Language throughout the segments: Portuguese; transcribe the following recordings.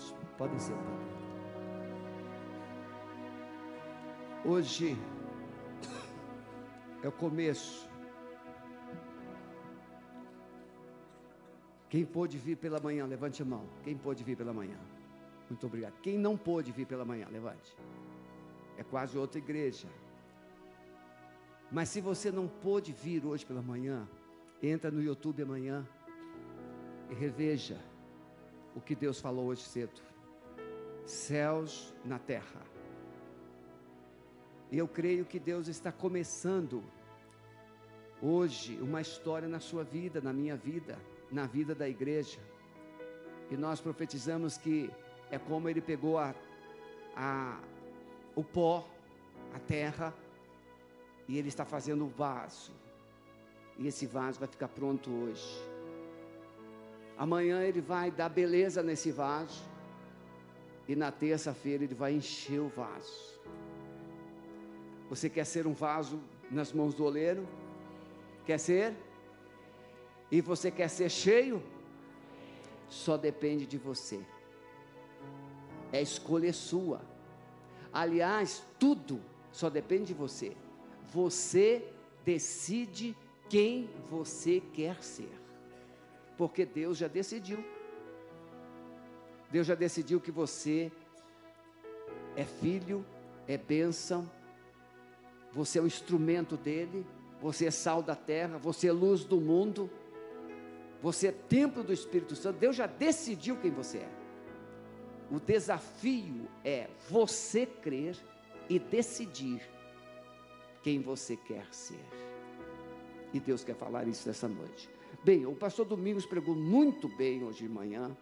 irmãos. Podem sentar. Hoje é o começo. Quem pôde vir pela manhã, levante a mão. Quem pôde vir pela manhã? Muito obrigado. Quem não pôde vir pela manhã, levante. É quase outra igreja. Mas se você não pôde vir hoje pela manhã, entra no YouTube amanhã e reveja o que Deus falou hoje cedo. Céus na terra. E eu creio que Deus está começando hoje uma história na sua vida, na minha vida, na vida da igreja. E nós profetizamos que é como ele pegou a, a, o pó, a terra, e ele está fazendo o vaso. E esse vaso vai ficar pronto hoje. Amanhã ele vai dar beleza nesse vaso. E na terça-feira ele vai encher o vaso. Você quer ser um vaso nas mãos do oleiro? Quer ser? E você quer ser cheio? Só depende de você. É escolha sua. Aliás, tudo só depende de você. Você decide quem você quer ser porque Deus já decidiu. Deus já decidiu que você é filho, é bênção, você é o instrumento dele, você é sal da terra, você é luz do mundo, você é templo do Espírito Santo. Deus já decidiu quem você é. O desafio é você crer e decidir quem você quer ser. E Deus quer falar isso nessa noite. Bem, o pastor Domingos pregou muito bem hoje de manhã.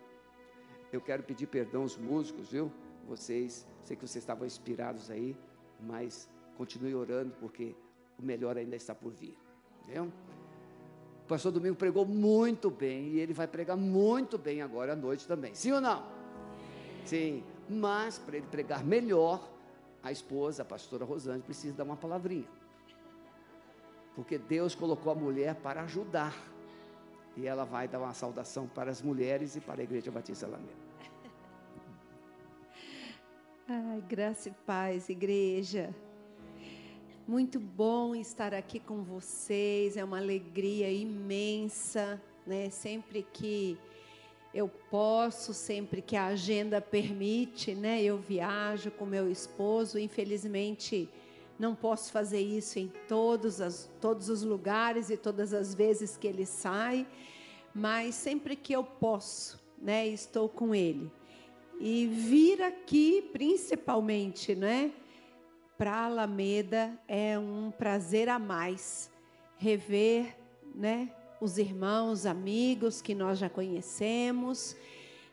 Eu quero pedir perdão aos músicos, viu? Vocês, sei que vocês estavam inspirados aí, mas continue orando porque o melhor ainda está por vir. Viu? O pastor Domingos pregou muito bem e ele vai pregar muito bem agora à noite também. Sim ou não? Sim. Mas para ele pregar melhor, a esposa, a pastora Rosane, precisa dar uma palavrinha. Porque Deus colocou a mulher para ajudar e ela vai dar uma saudação para as mulheres e para a Igreja Batista Alameda. Ai, graça e paz, igreja. Muito bom estar aqui com vocês, é uma alegria imensa, né? Sempre que eu posso, sempre que a agenda permite, né? Eu viajo com meu esposo, infelizmente não posso fazer isso em todos, as, todos os lugares e todas as vezes que ele sai, mas sempre que eu posso, né, estou com ele. E vir aqui, principalmente, né, para Alameda é um prazer a mais rever, né, os irmãos, amigos que nós já conhecemos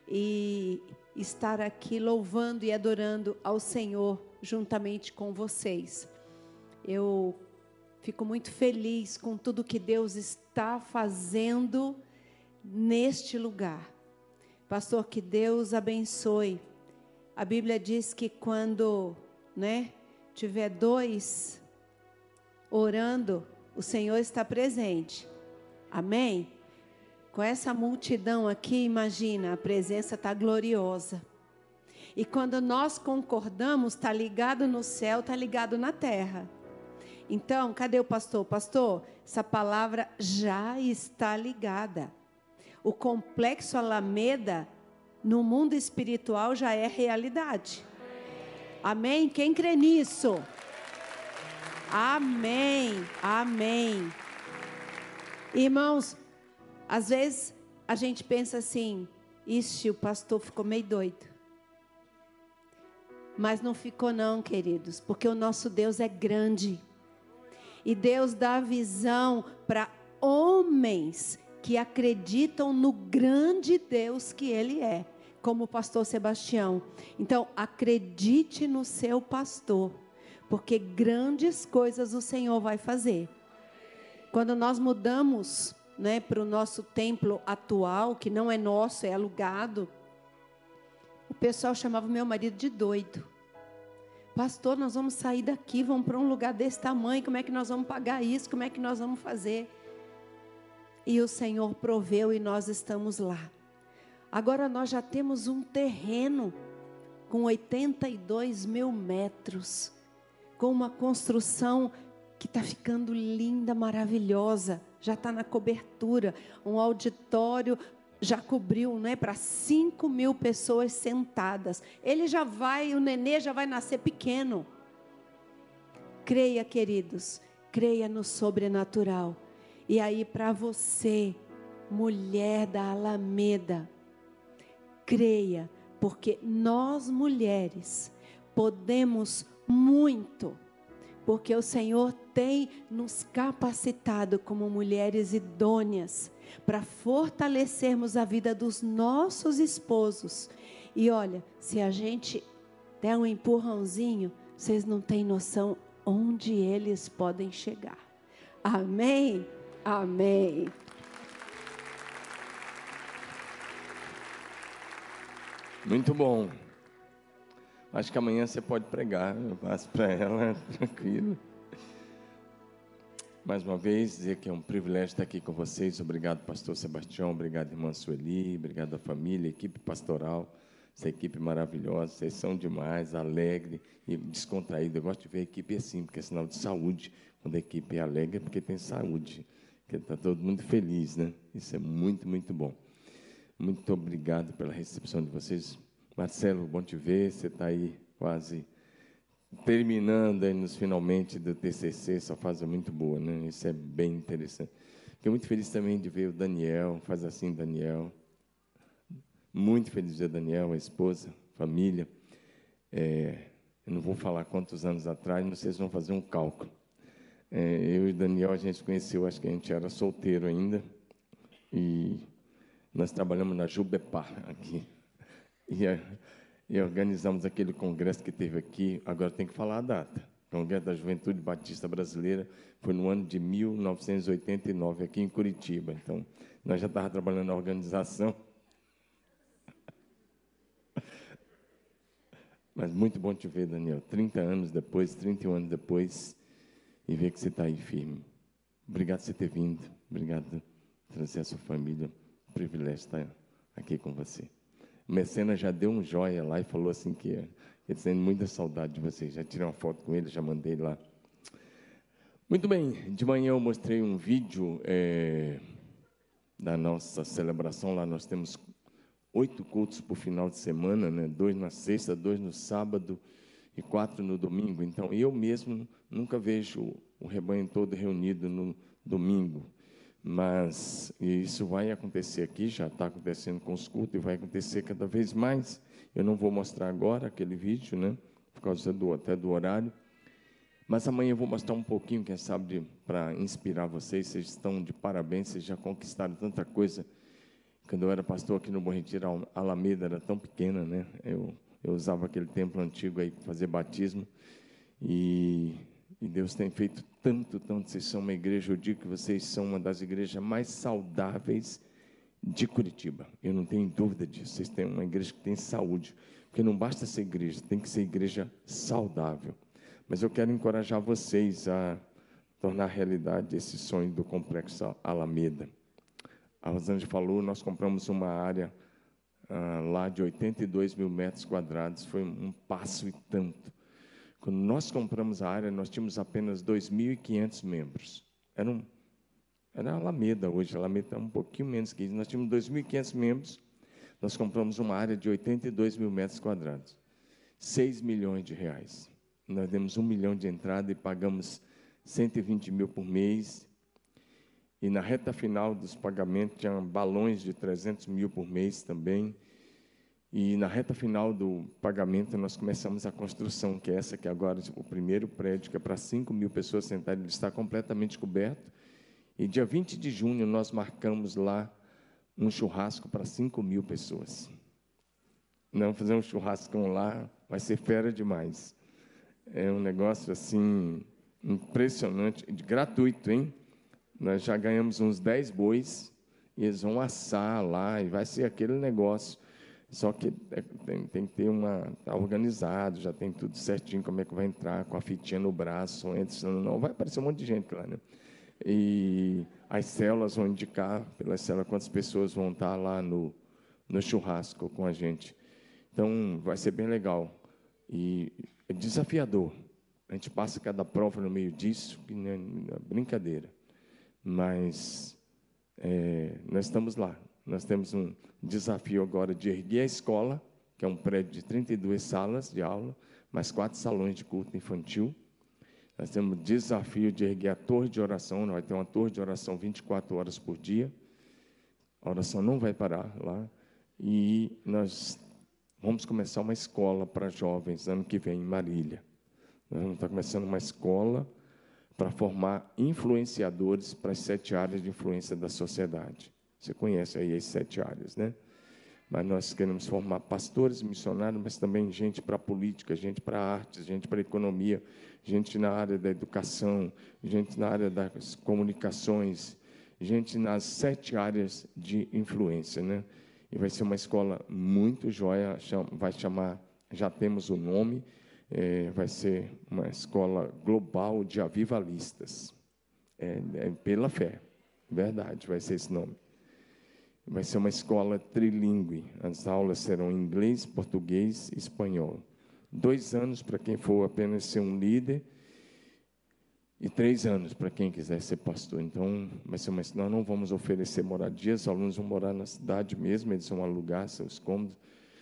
e estar aqui louvando e adorando ao Senhor juntamente com vocês. Eu fico muito feliz com tudo que Deus está fazendo neste lugar. Pastor, que Deus abençoe. A Bíblia diz que quando, né, tiver dois orando, o Senhor está presente. Amém? Com essa multidão aqui, imagina, a presença está gloriosa. E quando nós concordamos, está ligado no céu, está ligado na terra. Então, cadê o pastor? Pastor, essa palavra já está ligada. O complexo Alameda no mundo espiritual já é realidade. Amém? Quem crê nisso? Amém. Amém. Irmãos, às vezes a gente pensa assim: ixi, o pastor ficou meio doido. Mas não ficou, não, queridos, porque o nosso Deus é grande. E Deus dá visão para homens que acreditam no grande Deus que Ele é, como o pastor Sebastião. Então, acredite no seu pastor, porque grandes coisas o Senhor vai fazer. Quando nós mudamos né, para o nosso templo atual, que não é nosso, é alugado, o pessoal chamava meu marido de doido. Pastor, nós vamos sair daqui, vamos para um lugar desse tamanho, como é que nós vamos pagar isso? Como é que nós vamos fazer? E o Senhor proveu e nós estamos lá. Agora nós já temos um terreno com 82 mil metros, com uma construção que está ficando linda, maravilhosa, já está na cobertura, um auditório já cobriu, né, para 5 mil pessoas sentadas. Ele já vai, o nenê já vai nascer pequeno. Creia, queridos, creia no sobrenatural. E aí, para você, mulher da Alameda, creia, porque nós mulheres podemos muito, porque o Senhor tem nos capacitado como mulheres idôneas para fortalecermos a vida dos nossos esposos. E olha, se a gente der um empurrãozinho, vocês não têm noção onde eles podem chegar. Amém? Amém. Muito bom. Acho que amanhã você pode pregar. Eu passo para ela, tranquilo. Mais uma vez, dizer que é um privilégio estar aqui com vocês. Obrigado, pastor Sebastião. Obrigado, irmã Sueli. Obrigado à família, equipe pastoral. Essa equipe maravilhosa. Vocês são demais, alegre e descontraída. Eu gosto de ver a equipe assim, porque é sinal de saúde. Quando a equipe é alegre, é porque tem saúde. Porque está todo mundo feliz, né? Isso é muito, muito bom. Muito obrigado pela recepção de vocês. Marcelo, bom te ver. Você está aí quase terminando nos finalmente do TCC, essa fase é muito boa, né? Isso é bem interessante. Fiquei muito feliz também de ver o Daniel, faz assim, Daniel. Muito feliz de ver Daniel, a esposa, família. É, eu não vou falar quantos anos atrás, mas vocês vão fazer um cálculo. É, eu e Daniel, a gente conheceu, acho que a gente era solteiro ainda, e nós trabalhamos na Jubepar aqui. E a, e organizamos aquele congresso que teve aqui, agora tem que falar a data. Congresso da Juventude Batista Brasileira foi no ano de 1989, aqui em Curitiba. Então, nós já estávamos trabalhando na organização. Mas muito bom te ver, Daniel. 30 anos depois, 31 anos depois, e ver que você está aí firme. Obrigado por você ter vindo. Obrigado por trazer a sua família. privilégio estar aqui com você. O Mecena já deu um joia lá e falou assim que ele sente muita saudade de vocês. Já tirei uma foto com ele, já mandei lá. Muito bem, de manhã eu mostrei um vídeo é, da nossa celebração. Lá nós temos oito cultos por final de semana, né? dois na sexta, dois no sábado e quatro no domingo. Então, eu mesmo nunca vejo o rebanho todo reunido no domingo. Mas isso vai acontecer aqui, já está acontecendo com os cultos e vai acontecer cada vez mais. Eu não vou mostrar agora aquele vídeo, né? Por causa do, até do horário. Mas amanhã eu vou mostrar um pouquinho, quem sabe, para inspirar vocês. Vocês estão de parabéns, vocês já conquistaram tanta coisa. Quando eu era pastor aqui no Bom a Alameda era tão pequena, né? Eu, eu usava aquele templo antigo aí para fazer batismo. E e Deus tem feito tanto, tanto. Vocês são uma igreja, eu digo que vocês são uma das igrejas mais saudáveis de Curitiba. Eu não tenho dúvida disso. Vocês têm uma igreja que tem saúde. Porque não basta ser igreja, tem que ser igreja saudável. Mas eu quero encorajar vocês a tornar realidade esse sonho do complexo Alameda. A Rosângela falou, nós compramos uma área ah, lá de 82 mil metros quadrados. Foi um passo e tanto. Quando nós compramos a área, nós tínhamos apenas 2.500 membros. Era, um, era a Alameda hoje, a Alameda é um pouquinho menos que isso. Nós tínhamos 2.500 membros, nós compramos uma área de 82 mil metros quadrados. 6 milhões de reais. Nós demos um milhão de entrada e pagamos 120 mil por mês. E na reta final dos pagamentos, tinha balões de 300 mil por mês também. E na reta final do pagamento, nós começamos a construção, que é essa que agora o primeiro prédio, que é para 5 mil pessoas sentadas, ele está completamente coberto. E dia 20 de junho, nós marcamos lá um churrasco para 5 mil pessoas. Não fazer um churrasco lá, vai ser fera demais. É um negócio assim impressionante, gratuito, hein? Nós já ganhamos uns 10 bois e eles vão assar lá e vai ser aquele negócio. Só que é, tem, tem, que ter uma. Está organizado, já tem tudo certinho, como é que vai entrar, com a fitinha no braço, entra, não, vai aparecer um monte de gente lá, né? E as células vão indicar, pelas células, quantas pessoas vão estar lá no, no churrasco com a gente. Então, vai ser bem legal. E é desafiador. A gente passa cada prova no meio disso, que não é brincadeira. Mas é, nós estamos lá. Nós temos um desafio agora de erguer a escola, que é um prédio de 32 salas de aula, mais quatro salões de culto infantil. Nós temos o desafio de erguer a torre de oração, nós vai ter uma torre de oração 24 horas por dia. A oração não vai parar lá. E nós Vamos começar uma escola para jovens ano que vem em Marília. Nós vamos estar começando uma escola para formar influenciadores para as sete áreas de influência da sociedade. Você conhece aí as sete áreas, né? Mas nós queremos formar pastores, missionários, mas também gente para política, gente para artes, gente para economia, gente na área da educação, gente na área das comunicações, gente nas sete áreas de influência, né? E vai ser uma escola muito joia, vai chamar, já temos o nome, é, vai ser uma escola global de avivalistas. É, é pela fé, verdade, vai ser esse nome. Vai ser uma escola trilingue. As aulas serão em inglês, português e espanhol. Dois anos para quem for apenas ser um líder e três anos para quem quiser ser pastor. Então, vai ser uma, nós não vamos oferecer moradia, os alunos vão morar na cidade mesmo, eles vão alugar seus cômodos.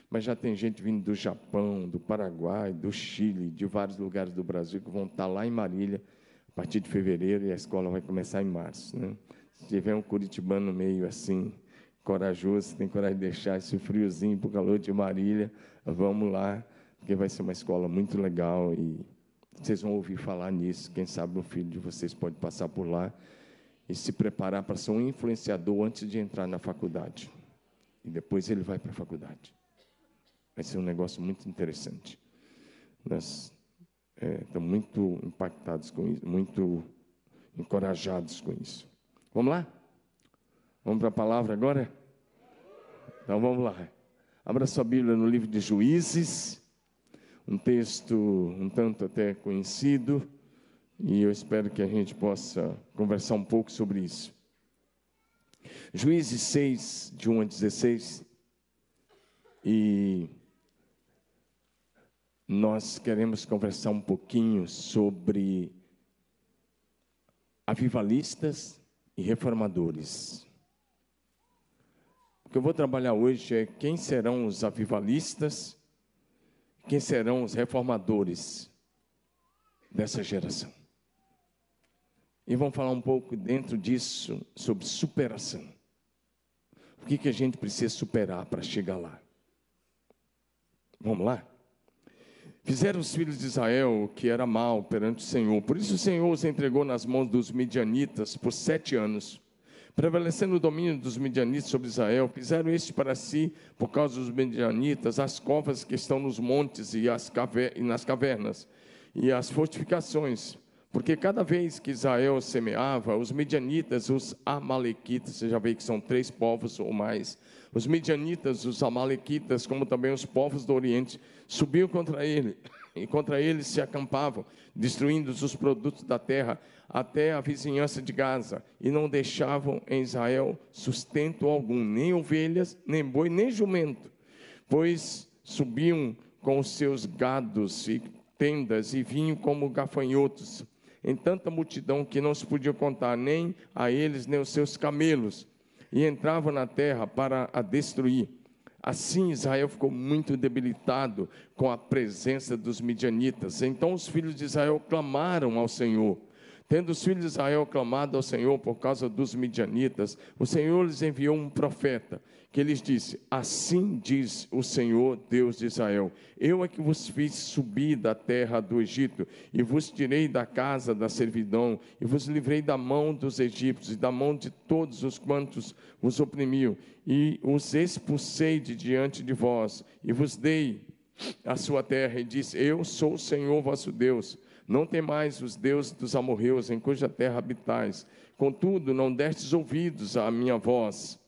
Mas já tem gente vindo do Japão, do Paraguai, do Chile, de vários lugares do Brasil que vão estar lá em Marília a partir de fevereiro e a escola vai começar em março. Né? Se tiver um curitibano meio assim, corajoso, tem coragem de deixar esse friozinho para o calor de Marília, vamos lá, porque vai ser uma escola muito legal e vocês vão ouvir falar nisso. Quem sabe um filho de vocês pode passar por lá e se preparar para ser um influenciador antes de entrar na faculdade. E depois ele vai para a faculdade. Vai ser um negócio muito interessante. Nós é, estamos muito impactados com isso, muito encorajados com isso. Vamos lá? Vamos para a palavra agora? Então vamos lá. Abra sua Bíblia no livro de Juízes um texto um tanto até conhecido, e eu espero que a gente possa conversar um pouco sobre isso. Juízes 6, de 1 a 16, e nós queremos conversar um pouquinho sobre avivalistas e reformadores. Que eu vou trabalhar hoje é quem serão os avivalistas quem serão os reformadores dessa geração. E vamos falar um pouco dentro disso sobre superação. O que, que a gente precisa superar para chegar lá? Vamos lá? Fizeram os filhos de Israel o que era mal perante o Senhor. Por isso o Senhor os entregou nas mãos dos midianitas por sete anos prevalecendo o domínio dos midianitas sobre Israel, fizeram este para si, por causa dos midianitas, as covas que estão nos montes e, caver e nas cavernas, e as fortificações, porque cada vez que Israel semeava, os midianitas, os amalequitas, você já vê que são três povos ou mais, os midianitas, os amalequitas, como também os povos do Oriente, subiam contra ele, e contra eles se acampavam, destruindo os produtos da terra até a vizinhança de Gaza, e não deixavam em Israel sustento algum, nem ovelhas, nem boi, nem jumento, pois subiam com os seus gados e tendas e vinham como gafanhotos, em tanta multidão que não se podia contar nem a eles nem os seus camelos, e entravam na terra para a destruir. Assim Israel ficou muito debilitado com a presença dos midianitas. Então os filhos de Israel clamaram ao Senhor. Tendo os filhos de Israel clamado ao Senhor por causa dos midianitas, o Senhor lhes enviou um profeta, que lhes disse: Assim diz o Senhor, Deus de Israel: Eu é que vos fiz subir da terra do Egito, e vos tirei da casa da servidão, e vos livrei da mão dos egípcios, e da mão de todos os quantos os oprimiam, e os expulsei de diante de vós, e vos dei a sua terra, e disse: Eu sou o Senhor vosso Deus não temais os deuses dos amorreus em cuja terra habitais. Contudo, não destes ouvidos à minha voz.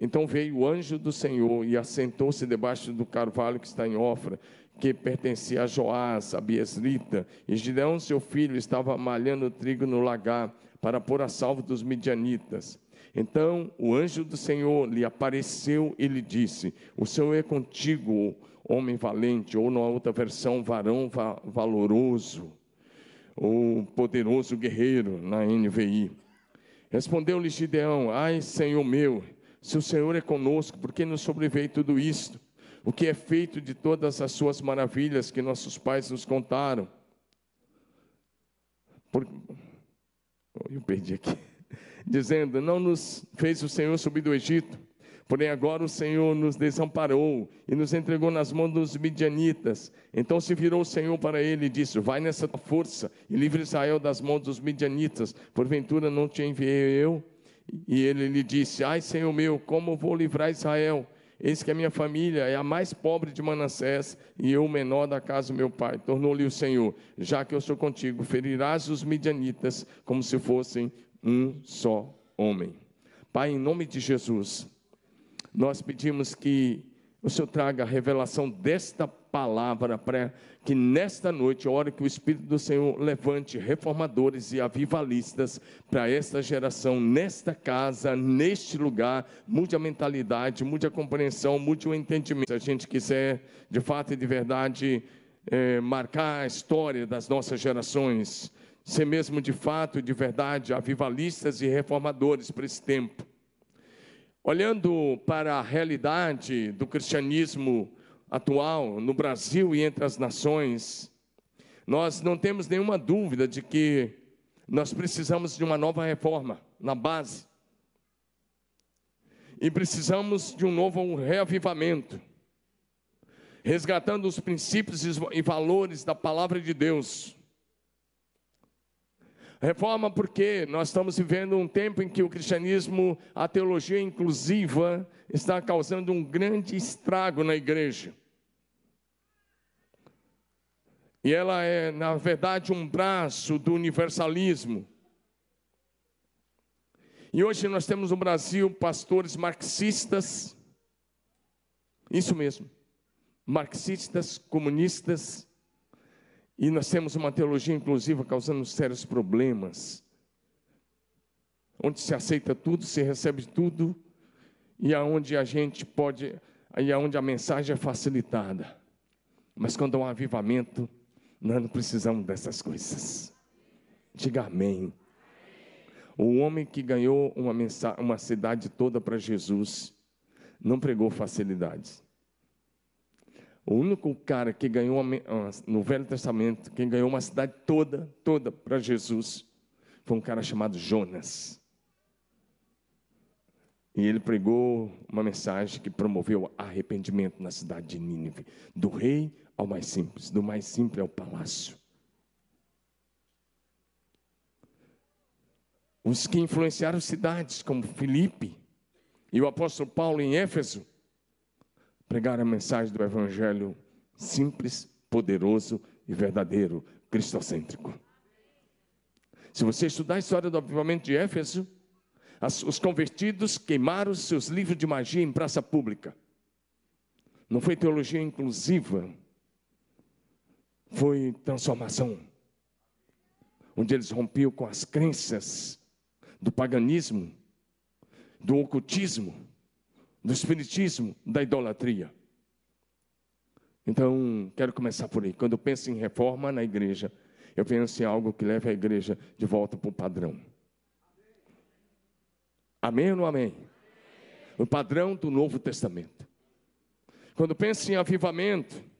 Então veio o anjo do Senhor e assentou-se debaixo do carvalho que está em Ofra, que pertencia a Joás, a Biesrita. E Gideão, seu filho, estava malhando trigo no lagar para pôr a salvo dos midianitas. Então o anjo do Senhor lhe apareceu e lhe disse: O Senhor é contigo, homem valente, ou na outra versão, varão va valoroso, ou poderoso guerreiro, na NVI. Respondeu-lhe Gideão: Ai, Senhor meu, se o Senhor é conosco, por que nos sobreveio tudo isto? O que é feito de todas as suas maravilhas que nossos pais nos contaram? Por... Eu perdi aqui. Dizendo: Não nos fez o Senhor subir do Egito, porém agora o Senhor nos desamparou e nos entregou nas mãos dos midianitas. Então se virou o Senhor para ele e disse: Vai nessa força e livre Israel das mãos dos midianitas. Porventura não te enviei eu? E ele lhe disse: Ai, Senhor meu, como vou livrar Israel? Eis que a minha família é a mais pobre de Manassés e eu o menor da casa do meu pai. Tornou-lhe o Senhor: Já que eu sou contigo, ferirás os midianitas como se fossem um só homem. Pai, em nome de Jesus, nós pedimos que o Senhor traga a revelação desta palavra para que nesta noite, a hora que o Espírito do Senhor levante reformadores e avivalistas para esta geração, nesta casa, neste lugar, mude a mentalidade, mude a compreensão, mude o entendimento. Se a gente quiser, de fato e de verdade, é, marcar a história das nossas gerações, ser mesmo de fato e de verdade avivalistas e reformadores para esse tempo. Olhando para a realidade do cristianismo atual no Brasil e entre as nações, nós não temos nenhuma dúvida de que nós precisamos de uma nova reforma na base. E precisamos de um novo reavivamento, resgatando os princípios e valores da palavra de Deus. Reforma porque nós estamos vivendo um tempo em que o cristianismo, a teologia inclusiva, está causando um grande estrago na igreja. E ela é, na verdade, um braço do universalismo. E hoje nós temos no Brasil pastores marxistas, isso mesmo, marxistas, comunistas, e nós temos uma teologia inclusiva causando sérios problemas, onde se aceita tudo, se recebe tudo, e aonde a gente pode, e aonde a mensagem é facilitada. Mas quando há um avivamento, nós não precisamos dessas coisas. Diga amém. O homem que ganhou uma, uma cidade toda para Jesus não pregou facilidades. O único cara que ganhou no Velho Testamento, quem ganhou uma cidade toda, toda para Jesus, foi um cara chamado Jonas. E ele pregou uma mensagem que promoveu arrependimento na cidade de Nínive, do rei ao mais simples, do mais simples ao palácio. Os que influenciaram cidades como Filipe e o apóstolo Paulo em Éfeso pregaram a mensagem do evangelho simples, poderoso e verdadeiro, cristocêntrico. Se você estudar a história do avivamento de Éfeso, os convertidos queimaram seus livros de magia em praça pública. Não foi teologia inclusiva, foi transformação. Onde eles rompiam com as crenças do paganismo, do ocultismo, do espiritismo, da idolatria. Então, quero começar por aí. Quando eu penso em reforma na igreja, eu penso em algo que leve a igreja de volta para o padrão. Amém ou não amém? O padrão do Novo Testamento. Quando penso em avivamento,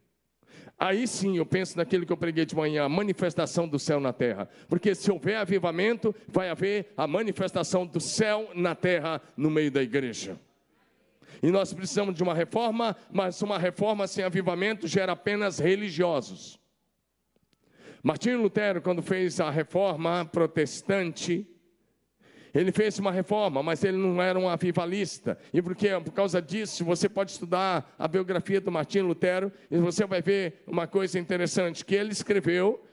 Aí sim eu penso naquilo que eu preguei de manhã, a manifestação do céu na terra. Porque se houver avivamento, vai haver a manifestação do céu na terra no meio da igreja. E nós precisamos de uma reforma, mas uma reforma sem avivamento gera apenas religiosos. Martinho Lutero, quando fez a reforma protestante, ele fez uma reforma, mas ele não era um avivalista. E porque por causa disso, você pode estudar a biografia do Martinho Lutero e você vai ver uma coisa interessante que ele escreveu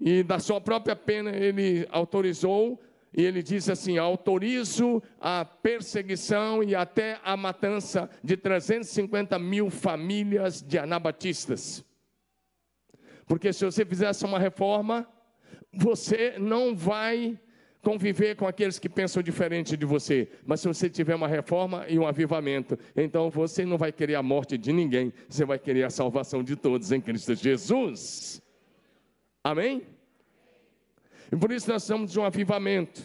e da sua própria pena ele autorizou e ele diz assim: autorizo a perseguição e até a matança de 350 mil famílias de anabatistas. Porque se você fizesse uma reforma, você não vai conviver com aqueles que pensam diferente de você, mas se você tiver uma reforma e um avivamento, então você não vai querer a morte de ninguém, você vai querer a salvação de todos em Cristo Jesus. Amém? E por isso nós estamos de um avivamento,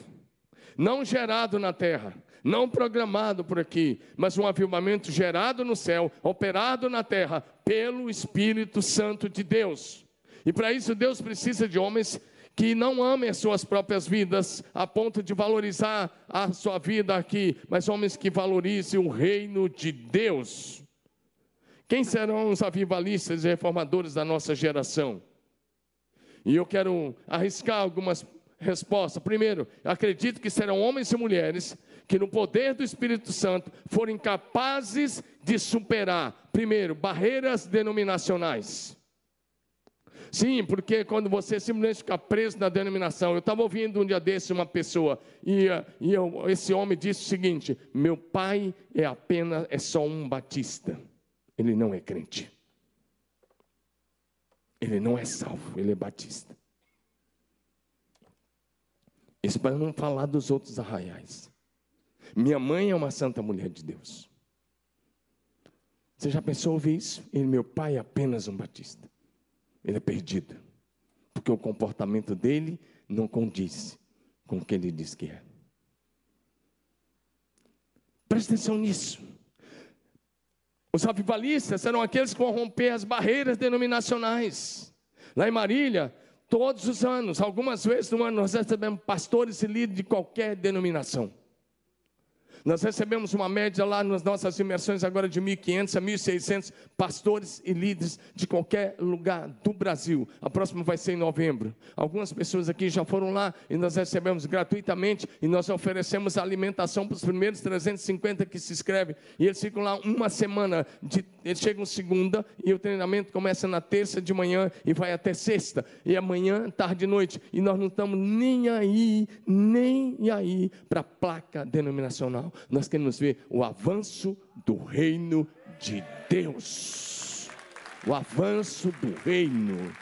não gerado na terra, não programado por aqui, mas um avivamento gerado no céu, operado na terra pelo Espírito Santo de Deus. E para isso Deus precisa de homens que não amem as suas próprias vidas a ponto de valorizar a sua vida aqui, mas homens que valorizem o reino de Deus. Quem serão os avivalistas e reformadores da nossa geração? E eu quero arriscar algumas respostas. Primeiro, acredito que serão homens e mulheres que, no poder do Espírito Santo, forem capazes de superar, primeiro, barreiras denominacionais. Sim, porque quando você simplesmente fica preso na denominação, eu estava ouvindo um dia desse uma pessoa, e, e eu, esse homem disse o seguinte: meu pai é apenas, é só um batista, ele não é crente. Ele não é salvo, ele é batista. Isso para não falar dos outros arraiais. Minha mãe é uma santa mulher de Deus. Você já pensou ouvir isso? E meu pai é apenas um batista ele é perdido. Porque o comportamento dele não condiz com o que ele diz que é. Preste atenção nisso. Os avivalistas eram aqueles que vão romper as barreiras denominacionais. Lá em Marília, todos os anos, algumas vezes no ano, nós recebemos pastores e líderes de qualquer denominação. Nós recebemos uma média lá nas nossas imersões agora de 1.500 a 1.600 pastores e líderes de qualquer lugar do Brasil. A próxima vai ser em novembro. Algumas pessoas aqui já foram lá e nós recebemos gratuitamente e nós oferecemos alimentação para os primeiros 350 que se inscrevem. E eles ficam lá uma semana. De, eles chegam segunda e o treinamento começa na terça de manhã e vai até sexta. E amanhã, tarde e noite. E nós não estamos nem aí, nem aí para a placa denominacional nós queremos ver o avanço do reino de Deus. O avanço do reino.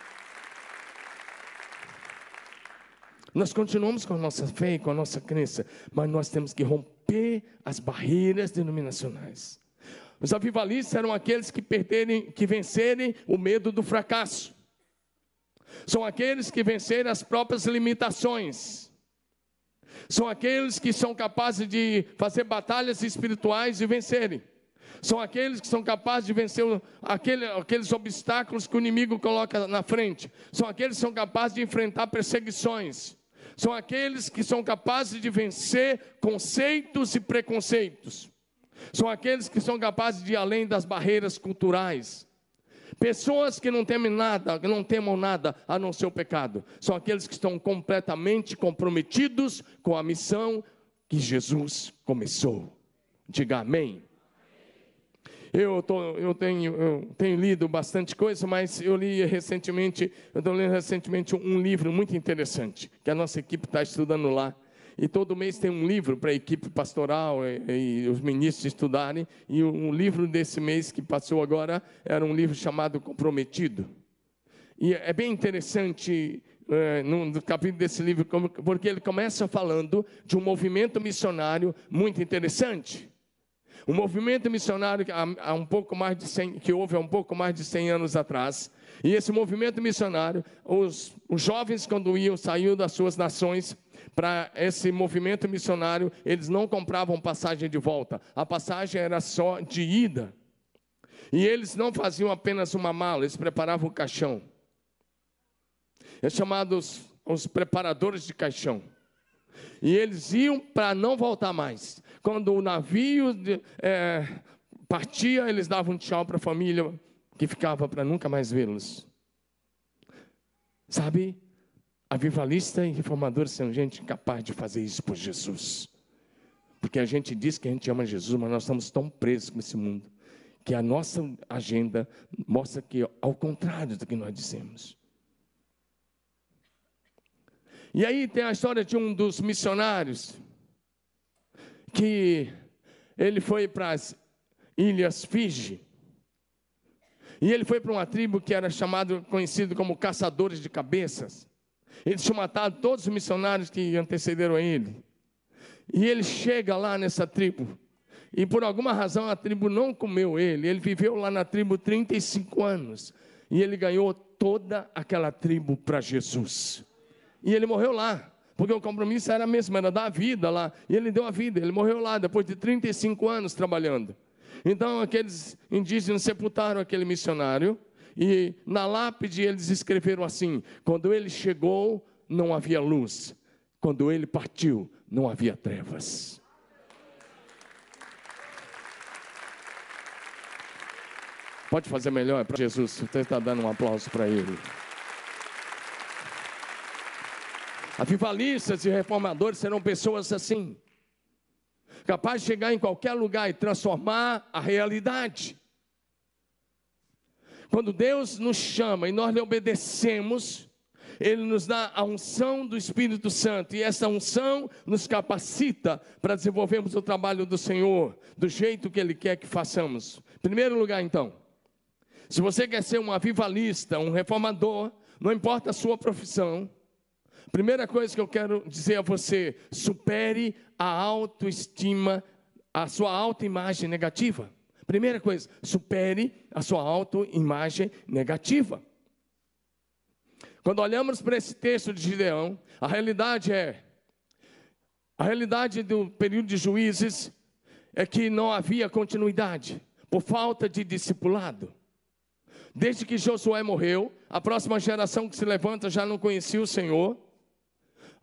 Nós continuamos com a nossa fé e com a nossa crença, mas nós temos que romper as barreiras denominacionais. Os avivalistas eram aqueles que perderem, que vencerem o medo do fracasso. São aqueles que vencerem as próprias limitações são aqueles que são capazes de fazer batalhas espirituais e vencerem. São aqueles que são capazes de vencer aquele, aqueles obstáculos que o inimigo coloca na frente. São aqueles que são capazes de enfrentar perseguições. São aqueles que são capazes de vencer conceitos e preconceitos. São aqueles que são capazes de ir além das barreiras culturais. Pessoas que não temem nada, que não temam nada a não ser o pecado, são aqueles que estão completamente comprometidos com a missão que Jesus começou. Diga amém. Eu, tô, eu, tenho, eu tenho lido bastante coisa, mas eu li recentemente, eu estou lendo recentemente um livro muito interessante, que a nossa equipe está estudando lá e todo mês tem um livro para a equipe pastoral e, e, os ministros estudarem. E um livro desse mês que passou agora era um livro chamado Comprometido. E é bem interessante é, no capítulo desse livro, porque ele começa falando de um movimento missionário muito interessante. Um movimento missionário há um pouco mais de 100, que houve há um pouco mais de 100 anos atrás. E esse movimento missionário, os, os jovens, quando iam, saíam das suas nações, para esse movimento missionário, eles não compravam passagem de volta, a passagem era só de ida. E eles não faziam apenas uma mala, eles preparavam o caixão. É chamados os preparadores de caixão. E eles iam para não voltar mais. Quando o navio é, partia, eles davam um tchau para a família que ficava para nunca mais vê-los. Sabe? Avivalista e reformador são gente capaz de fazer isso por Jesus. Porque a gente diz que a gente ama Jesus, mas nós estamos tão presos com esse mundo, que a nossa agenda mostra que ao contrário do que nós dissemos. E aí tem a história de um dos missionários, que ele foi para as ilhas Fiji, e ele foi para uma tribo que era chamado, conhecido como caçadores de cabeças. Eles tinham matado todos os missionários que antecederam a ele. E ele chega lá nessa tribo. E por alguma razão a tribo não comeu ele. Ele viveu lá na tribo 35 anos. E ele ganhou toda aquela tribo para Jesus. E ele morreu lá. Porque o compromisso era mesmo, era dar a vida lá. E ele deu a vida, ele morreu lá depois de 35 anos trabalhando. Então aqueles indígenas sepultaram aquele missionário. E na lápide eles escreveram assim: quando ele chegou, não havia luz. Quando ele partiu, não havia trevas. Pode fazer melhor para Jesus. Você está dando um aplauso para ele. Avivalistas e reformadores serão pessoas assim, capazes de chegar em qualquer lugar e transformar a realidade. Quando Deus nos chama e nós lhe obedecemos, Ele nos dá a unção do Espírito Santo, e essa unção nos capacita para desenvolvermos o trabalho do Senhor, do jeito que Ele quer que façamos. Primeiro lugar, então, se você quer ser um avivalista, um reformador, não importa a sua profissão, Primeira coisa que eu quero dizer a você: supere a autoestima, a sua autoimagem negativa. Primeira coisa, supere a sua autoimagem negativa. Quando olhamos para esse texto de Gideão, a realidade é a realidade do período de juízes é que não havia continuidade por falta de discipulado. Desde que Josué morreu, a próxima geração que se levanta já não conhecia o Senhor.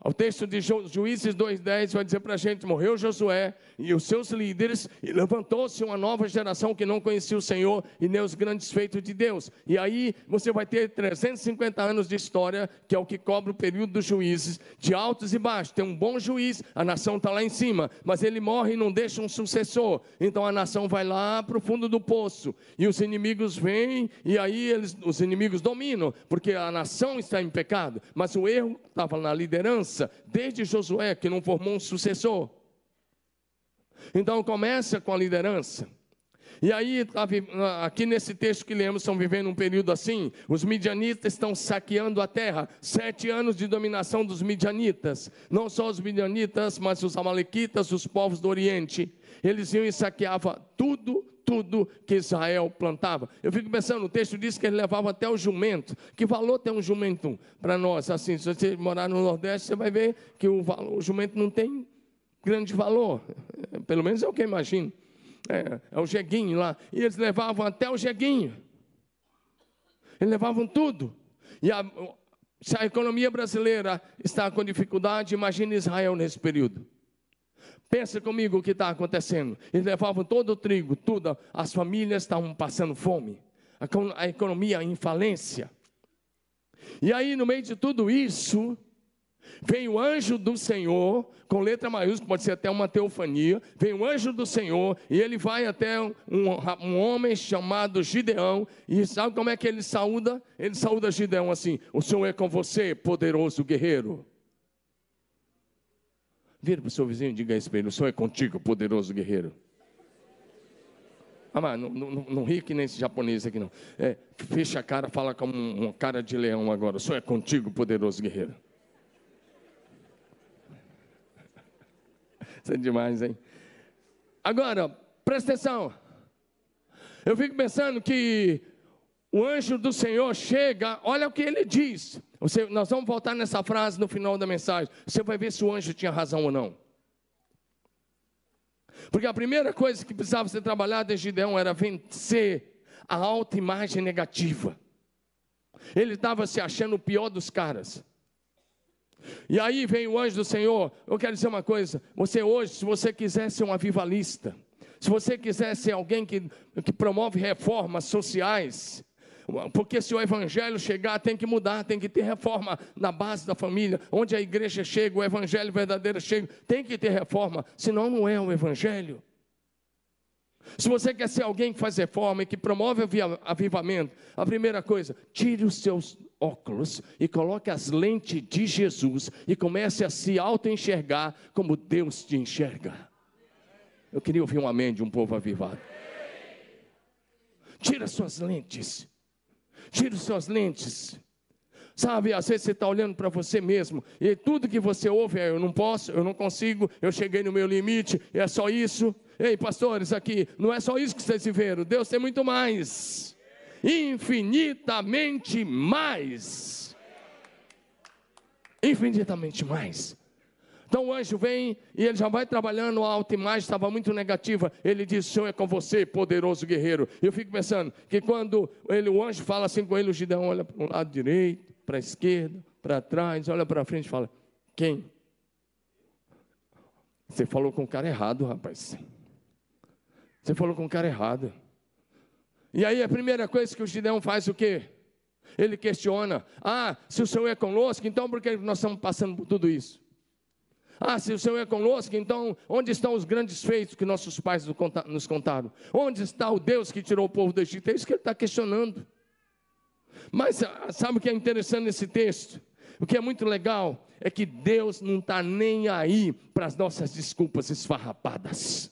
O texto de Juízes 2,10 vai dizer para a gente: morreu Josué e os seus líderes, e levantou-se uma nova geração que não conhecia o Senhor e nem os grandes feitos de Deus. E aí você vai ter 350 anos de história, que é o que cobre o período dos juízes, de altos e baixos. Tem um bom juiz, a nação está lá em cima, mas ele morre e não deixa um sucessor. Então a nação vai lá para o fundo do poço, e os inimigos vêm, e aí eles, os inimigos dominam, porque a nação está em pecado, mas o erro estava na liderança desde Josué, que não formou um sucessor. Então começa com a liderança. E aí, tá aqui nesse texto que lemos, estão vivendo um período assim. Os midianitas estão saqueando a terra. Sete anos de dominação dos midianitas. Não só os midianitas, mas os amalequitas, os povos do Oriente. Eles iam e saqueavam tudo tudo que Israel plantava. Eu fico pensando, o texto diz que ele levava até o jumento. Que valor tem um jumento para nós? Assim, se você morar no Nordeste, você vai ver que o, valor, o jumento não tem grande valor. Pelo menos é o que eu imagino. É, é o jeguinho lá. E eles levavam até o jeguinho. Eles levavam tudo. E a, se a economia brasileira está com dificuldade, imagine Israel nesse período. Pensa comigo o que está acontecendo. Eles levavam todo o trigo, tudo. As famílias estavam passando fome. A economia em falência. E aí, no meio de tudo isso, vem o anjo do Senhor, com letra maiúscula, pode ser até uma teofania. Vem o anjo do Senhor e ele vai até um, um homem chamado Gideão. E sabe como é que ele saúda? Ele saúda Gideão assim: O Senhor é com você, poderoso guerreiro. Vira para o seu vizinho e diga isso para ele: O Senhor é contigo, poderoso guerreiro. Ah, mas não, não, não ri que nem esse japonês aqui, não. É, fecha a cara, fala com uma cara de leão agora. O Senhor é contigo, poderoso guerreiro. Isso é demais, hein? Agora, presta atenção. Eu fico pensando que o anjo do Senhor chega, olha o que ele diz. Você, nós vamos voltar nessa frase no final da mensagem. Você vai ver se o anjo tinha razão ou não. Porque a primeira coisa que precisava ser trabalhada em Gideão era vencer a alta imagem negativa. Ele estava se achando o pior dos caras. E aí vem o anjo do Senhor. Eu quero dizer uma coisa: você hoje, se você quiser ser um avivalista, se você quiser ser alguém que, que promove reformas sociais, porque se o evangelho chegar, tem que mudar, tem que ter reforma na base da família. Onde a igreja chega, o evangelho verdadeiro chega, tem que ter reforma, senão não é o evangelho. Se você quer ser alguém que faz reforma e que promove avivamento, a primeira coisa, tire os seus óculos e coloque as lentes de Jesus e comece a se auto-enxergar como Deus te enxerga. Eu queria ouvir um amém de um povo avivado. Tira suas lentes Tire suas lentes. Sabe, às vezes você está olhando para você mesmo e tudo que você ouve é: eu não posso, eu não consigo, eu cheguei no meu limite, é só isso. Ei, pastores, aqui, não é só isso que vocês viveram, Deus tem muito mais, infinitamente mais. Infinitamente mais. Então o anjo vem e ele já vai trabalhando, a autoimagem estava muito negativa. Ele diz: Senhor é com você, poderoso guerreiro. Eu fico pensando que quando ele, o anjo fala assim com ele, o Gideão olha para o lado direito, para a esquerda, para trás, olha para frente e fala: Quem? Você falou com o cara errado, rapaz. Você falou com o cara errado. E aí a primeira coisa que o Gideão faz o quê? Ele questiona: Ah, se o Senhor é conosco, então por que nós estamos passando por tudo isso? Ah, se o Senhor é conosco, então onde estão os grandes feitos que nossos pais nos contaram? Onde está o Deus que tirou o povo do Egito? É isso que ele está questionando. Mas ah, sabe o que é interessante nesse texto? O que é muito legal é que Deus não está nem aí para as nossas desculpas esfarrapadas.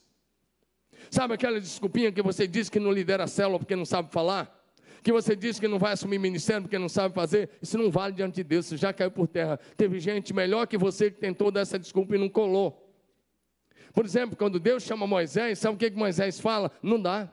Sabe aquela desculpinha que você diz que não lidera a célula porque não sabe falar? Que você diz que não vai assumir ministério porque não sabe fazer, isso não vale diante de Deus, isso já caiu por terra. Teve gente melhor que você que tentou dar essa desculpa e não colou. Por exemplo, quando Deus chama Moisés, sabe o que, que Moisés fala? Não dá.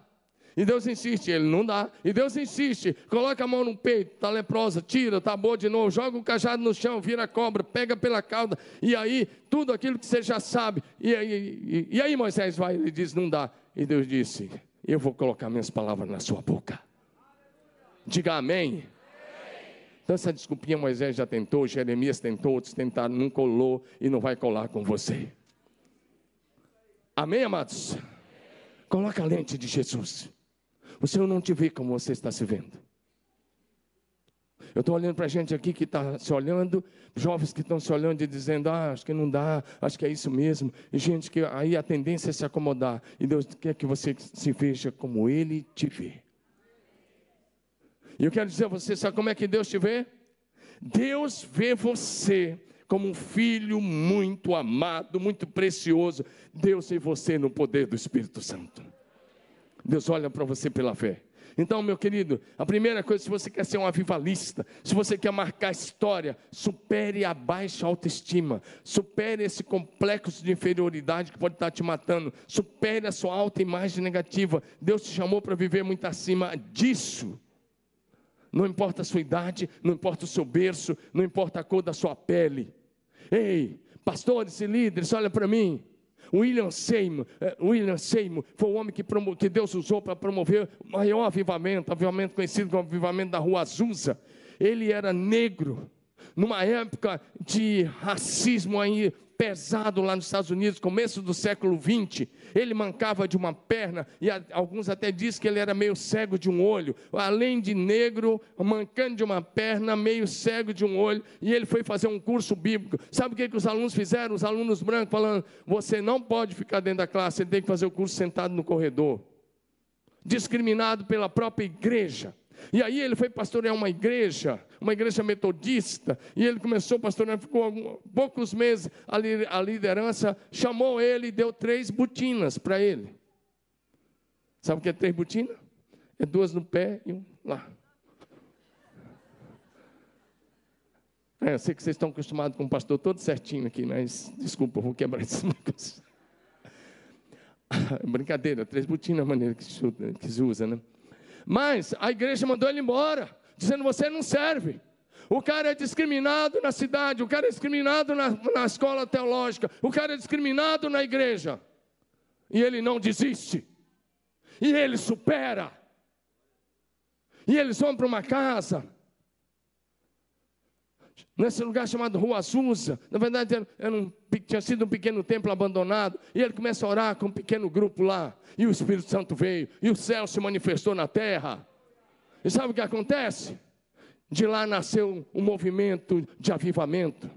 E Deus insiste, ele não dá. E Deus insiste, coloca a mão no peito, está leprosa, tira, está boa de novo, joga o cajado no chão, vira cobra, pega pela cauda, e aí, tudo aquilo que você já sabe. E aí, e, e aí Moisés vai, ele diz, não dá. E Deus disse, eu vou colocar minhas palavras na sua boca. Diga amém. Então, essa desculpinha Moisés já tentou, Jeremias tentou, outros tentaram, não colou e não vai colar com você. Amém, amados? Coloca a lente de Jesus. O Senhor não te vê como você está se vendo. Eu estou olhando para gente aqui que está se olhando, jovens que estão se olhando e dizendo, ah, acho que não dá, acho que é isso mesmo. E gente que aí a tendência é se acomodar. E Deus quer que você se veja como Ele te vê. E eu quero dizer a você, sabe como é que Deus te vê? Deus vê você como um filho muito amado, muito precioso. Deus vê você no poder do Espírito Santo. Deus olha para você pela fé. Então, meu querido, a primeira coisa, se você quer ser um avivalista, se você quer marcar história, supere a baixa autoestima, supere esse complexo de inferioridade que pode estar te matando, supere a sua alta imagem negativa. Deus te chamou para viver muito acima disso. Não importa a sua idade, não importa o seu berço, não importa a cor da sua pele. Ei, pastores e líderes, olha para mim. William Seymour, eh, William Seymour foi o homem que, que Deus usou para promover o maior avivamento, avivamento conhecido como avivamento da Rua Azusa. Ele era negro, numa época de racismo aí pesado lá nos Estados Unidos, começo do século 20. Ele mancava de uma perna e alguns até dizem que ele era meio cego de um olho. Além de negro, mancando de uma perna, meio cego de um olho. E ele foi fazer um curso bíblico. Sabe o que, que os alunos fizeram? Os alunos brancos falando: você não pode ficar dentro da classe, ele tem que fazer o curso sentado no corredor. Discriminado pela própria igreja. E aí ele foi pastorear uma igreja, uma igreja metodista, e ele começou a pastorear, ficou alguns, poucos meses, a liderança chamou ele e deu três botinas para ele. Sabe o que é três botinas? É duas no pé e um lá. É, eu sei que vocês estão acostumados com o pastor todo certinho aqui, mas desculpa, eu vou quebrar esses negócios. Brincadeira, três botinas, a maneira que se usa, né? Mas a igreja mandou ele embora, dizendo: você não serve. O cara é discriminado na cidade, o cara é discriminado na, na escola teológica, o cara é discriminado na igreja. E ele não desiste. E ele supera. E eles vão para uma casa nesse lugar chamado Rua Azusa. Na verdade, era um, tinha sido um pequeno templo abandonado. E ele começa a orar com um pequeno grupo lá. E o Espírito Santo veio. E o céu se manifestou na terra. E sabe o que acontece? De lá nasceu um movimento de avivamento.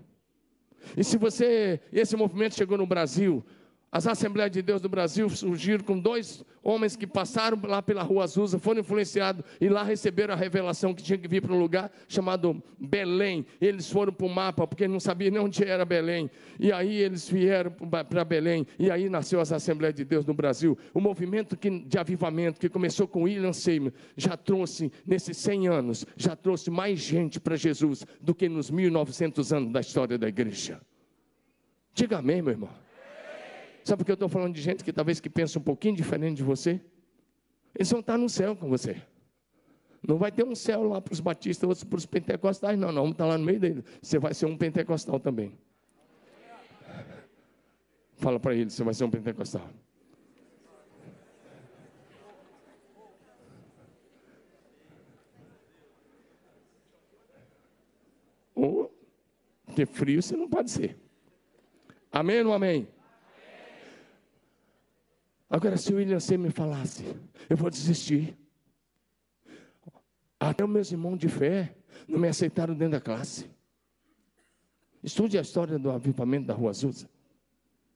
E se você, esse movimento chegou no Brasil, As Assembleias de Deus do Brasil surgiram com dois homens que passaram lá pela Rua Azusa, foram influenciados e lá receberam a revelação que tinha que vir para um lugar chamado Belém. Eles foram para o mapa, porque não sabiam nem onde era Belém. E aí eles vieram para Belém. E aí nasceu as Assembleias de Deus no Brasil. O movimento que, de avivamento que começou com William Seymour já trouxe, nesses 100 anos, já trouxe mais gente para Jesus do que nos 1900 anos da história da igreja. Diga amém, meu irmão. Sabe por que eu estou falando de gente que talvez que pensa um pouquinho diferente de você? Eles vão estar no céu com você. Não vai ter um céu lá para os batistas, outros para os pentecostais, não, não, estar lá no meio deles. Você vai ser um pentecostal também. Fala para ele, você vai ser um pentecostal. Ou, ter frio você não pode ser. Amém ou amém? Agora, se o William C. me falasse, eu vou desistir. Até os meus irmãos de fé não me aceitaram dentro da classe. Estude a história do avivamento da Rua Azusa.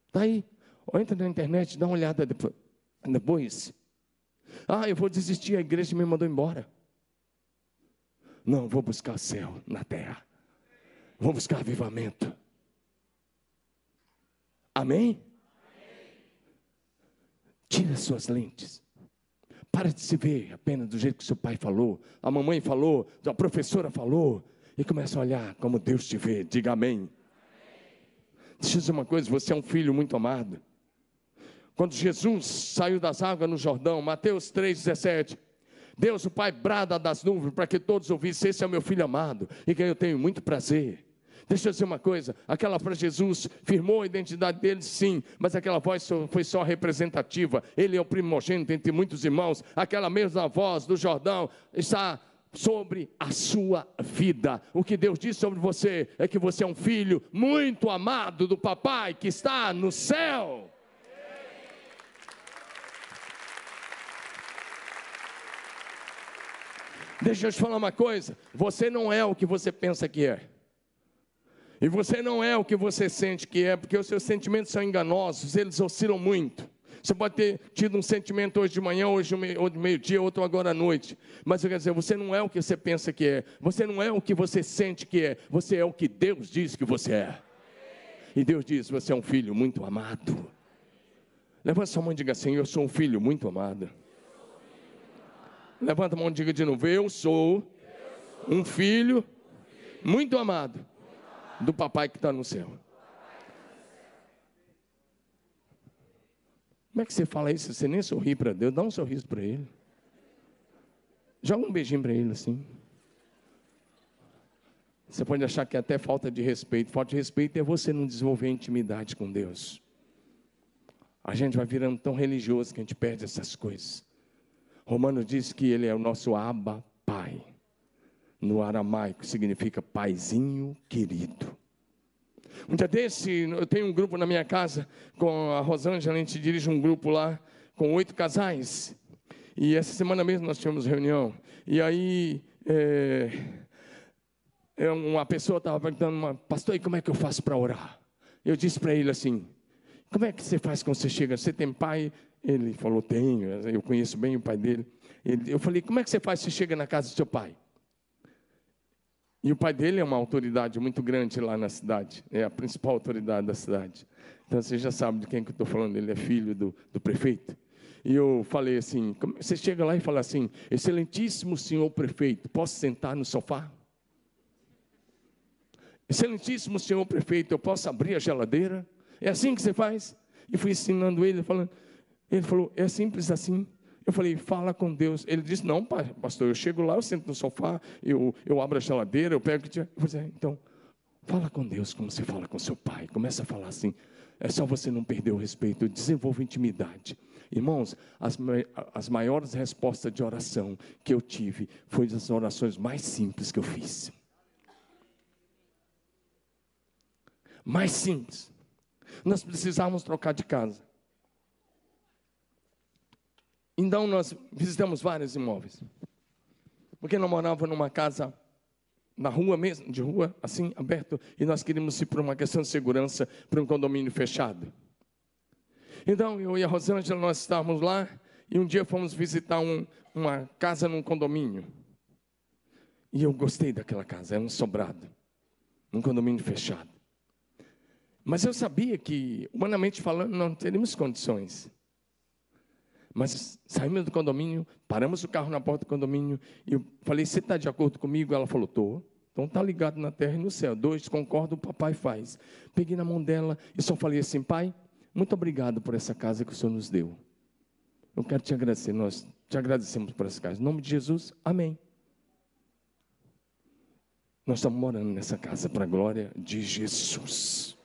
Está aí. Ou entra na internet, dá uma olhada depois. Ah, eu vou desistir, a igreja me mandou embora. Não, vou buscar céu na terra. Vou buscar avivamento. Amém? Tira suas lentes. Para de se ver apenas do jeito que seu pai falou, a mamãe falou, a professora falou, e começa a olhar como Deus te vê. Diga amém. Deixa eu dizer uma coisa: você é um filho muito amado. Quando Jesus saiu das águas no Jordão, Mateus 3,17. Deus, o Pai, brada das nuvens para que todos ouvissem: Esse é o meu filho amado, e que eu tenho muito prazer. Deixa eu dizer uma coisa: aquela para Jesus firmou a identidade dele, sim, mas aquela voz foi só representativa. Ele é o primogênito entre muitos irmãos. Aquela mesma voz do Jordão está sobre a sua vida. O que Deus diz sobre você é que você é um filho muito amado do papai que está no céu. Deixa eu te falar uma coisa: você não é o que você pensa que é. E você não é o que você sente que é, porque os seus sentimentos são enganosos, eles oscilam muito. Você pode ter tido um sentimento hoje de manhã, hoje de meio-dia, outro agora à noite. Mas eu quero dizer, você não é o que você pensa que é. Você não é o que você sente que é. Você é o que Deus diz que você é. E Deus diz: você é um filho muito amado. Levanta sua mão e diga assim: Eu sou um filho muito amado. Levanta a mão e diga de novo: Eu sou um filho muito amado do papai que está no céu. Como é que você fala isso? Você nem sorri para Deus, dá um sorriso para Ele. Joga um beijinho para Ele assim. Você pode achar que é até falta de respeito. Falta de respeito é você não desenvolver intimidade com Deus. A gente vai virando tão religioso que a gente perde essas coisas. Romano diz que ele é o nosso Abba no aramaico significa paizinho querido. Um dia desse, eu tenho um grupo na minha casa, com a Rosângela, a gente dirige um grupo lá, com oito casais. E essa semana mesmo nós tivemos reunião. E aí, é, é uma pessoa estava perguntando, pastor, e como é que eu faço para orar? Eu disse para ele assim, como é que você faz quando você chega? Você tem pai? Ele falou, tenho, eu conheço bem o pai dele. Ele, eu falei, como é que você faz se chega na casa do seu pai? E o pai dele é uma autoridade muito grande lá na cidade, é a principal autoridade da cidade. Então você já sabe de quem que eu estou falando, ele é filho do, do prefeito. E eu falei assim: você chega lá e fala assim, Excelentíssimo senhor prefeito, posso sentar no sofá? Excelentíssimo senhor prefeito, eu posso abrir a geladeira? É assim que você faz? E fui ensinando ele, falando, ele falou: é simples assim. Eu falei, fala com Deus. Ele disse, não, pastor, eu chego lá, eu sento no sofá, eu, eu abro a geladeira, eu pego o que tiver. Eu falei, então, fala com Deus como você fala com seu pai. Começa a falar assim. É só você não perder o respeito, desenvolva intimidade. Irmãos, as, as maiores respostas de oração que eu tive foi das orações mais simples que eu fiz. Mais simples. Nós precisávamos trocar de casa. Então nós visitamos vários imóveis. Porque nós morávamos numa casa na rua mesmo, de rua, assim, aberto, e nós queríamos ir por uma questão de segurança para um condomínio fechado. Então, eu e a Rosângela, nós estávamos lá e um dia fomos visitar um, uma casa num condomínio. E eu gostei daquela casa, era um sobrado, um condomínio fechado. Mas eu sabia que, humanamente falando, não teríamos condições. Mas saímos do condomínio, paramos o carro na porta do condomínio, e eu falei, você está de acordo comigo? Ela falou, estou. Então está ligado na terra e no céu. Dois, concordo, o papai faz. Peguei na mão dela e só falei assim, pai, muito obrigado por essa casa que o Senhor nos deu. Eu quero te agradecer, nós te agradecemos por essa casa. Em nome de Jesus, amém. Nós estamos morando nessa casa para a glória de Jesus.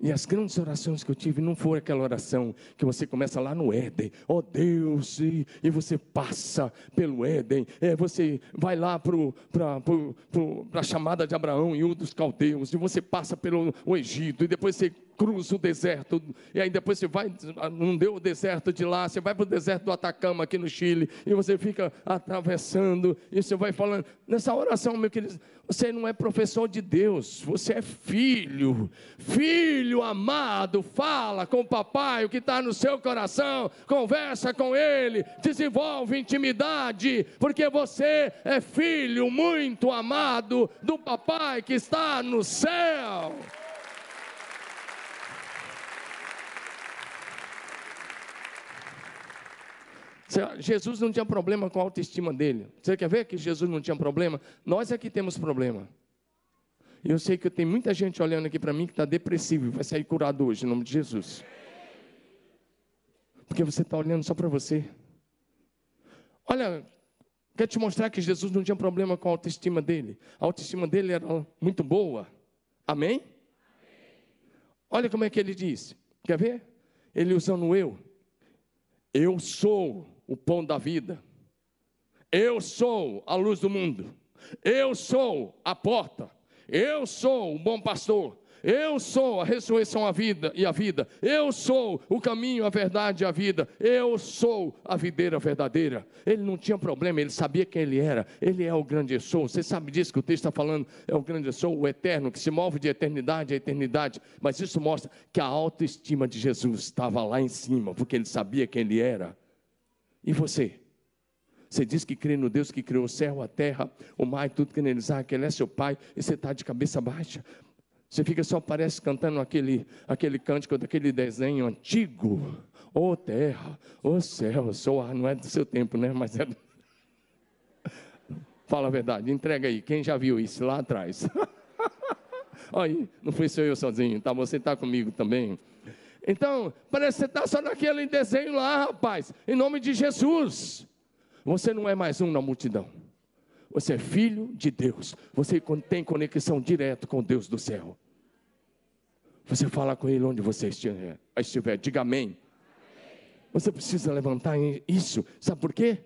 E as grandes orações que eu tive não foi aquela oração que você começa lá no Éden, oh Deus, e, e você passa pelo Éden, é, você vai lá para a chamada de Abraão e dos caldeus, e você passa pelo Egito, e depois você cruza o deserto, e aí depois você vai, não deu o deserto de lá, você vai para o deserto do Atacama, aqui no Chile, e você fica atravessando, e você vai falando. Nessa oração, meu querido, você não é professor de Deus, você é filho, filho amado, fala com o papai, o que está no seu coração, conversa com ele, desenvolve intimidade, porque você é filho muito amado do papai que está no céu. Jesus não tinha problema com a autoestima dele. Você quer ver que Jesus não tinha problema? Nós é que temos problema. E eu sei que tem muita gente olhando aqui para mim que está depressivo e vai sair curado hoje, em nome de Jesus. Porque você está olhando só para você. Olha, quero te mostrar que Jesus não tinha problema com a autoestima dele. A autoestima dele era muito boa. Amém? Olha como é que ele diz. Quer ver? Ele usando eu. Eu sou o pão da vida. Eu sou a luz do mundo. Eu sou a porta. Eu sou o bom pastor. Eu sou a ressurreição a vida e a vida. Eu sou o caminho, a verdade e a vida. Eu sou a videira verdadeira. Ele não tinha problema, ele sabia quem ele era. Ele é o grande eu sou. Você sabe disso que o texto está falando? É o grande eu sou, o eterno, que se move de eternidade a eternidade. Mas isso mostra que a autoestima de Jesus estava lá em cima, porque ele sabia quem ele era. E você? Você diz que crê no Deus que criou o céu, a terra, o mar e tudo que neles há, que Ele é seu Pai, e você está de cabeça baixa. Você fica só, parece, cantando aquele, aquele cântico daquele desenho antigo. Ô oh, terra, ô oh, céu, sou ar, não é do seu tempo, né? Mas é. Fala a verdade, entrega aí. Quem já viu isso lá atrás? aí, não fui só eu sozinho, tá? Você está comigo também. Então, parece que você está só naquele desenho lá, rapaz. Em nome de Jesus. Você não é mais um na multidão. Você é filho de Deus. Você tem conexão direta com Deus do céu. Você fala com Ele onde você estiver. Diga amém. Você precisa levantar isso. Sabe por quê?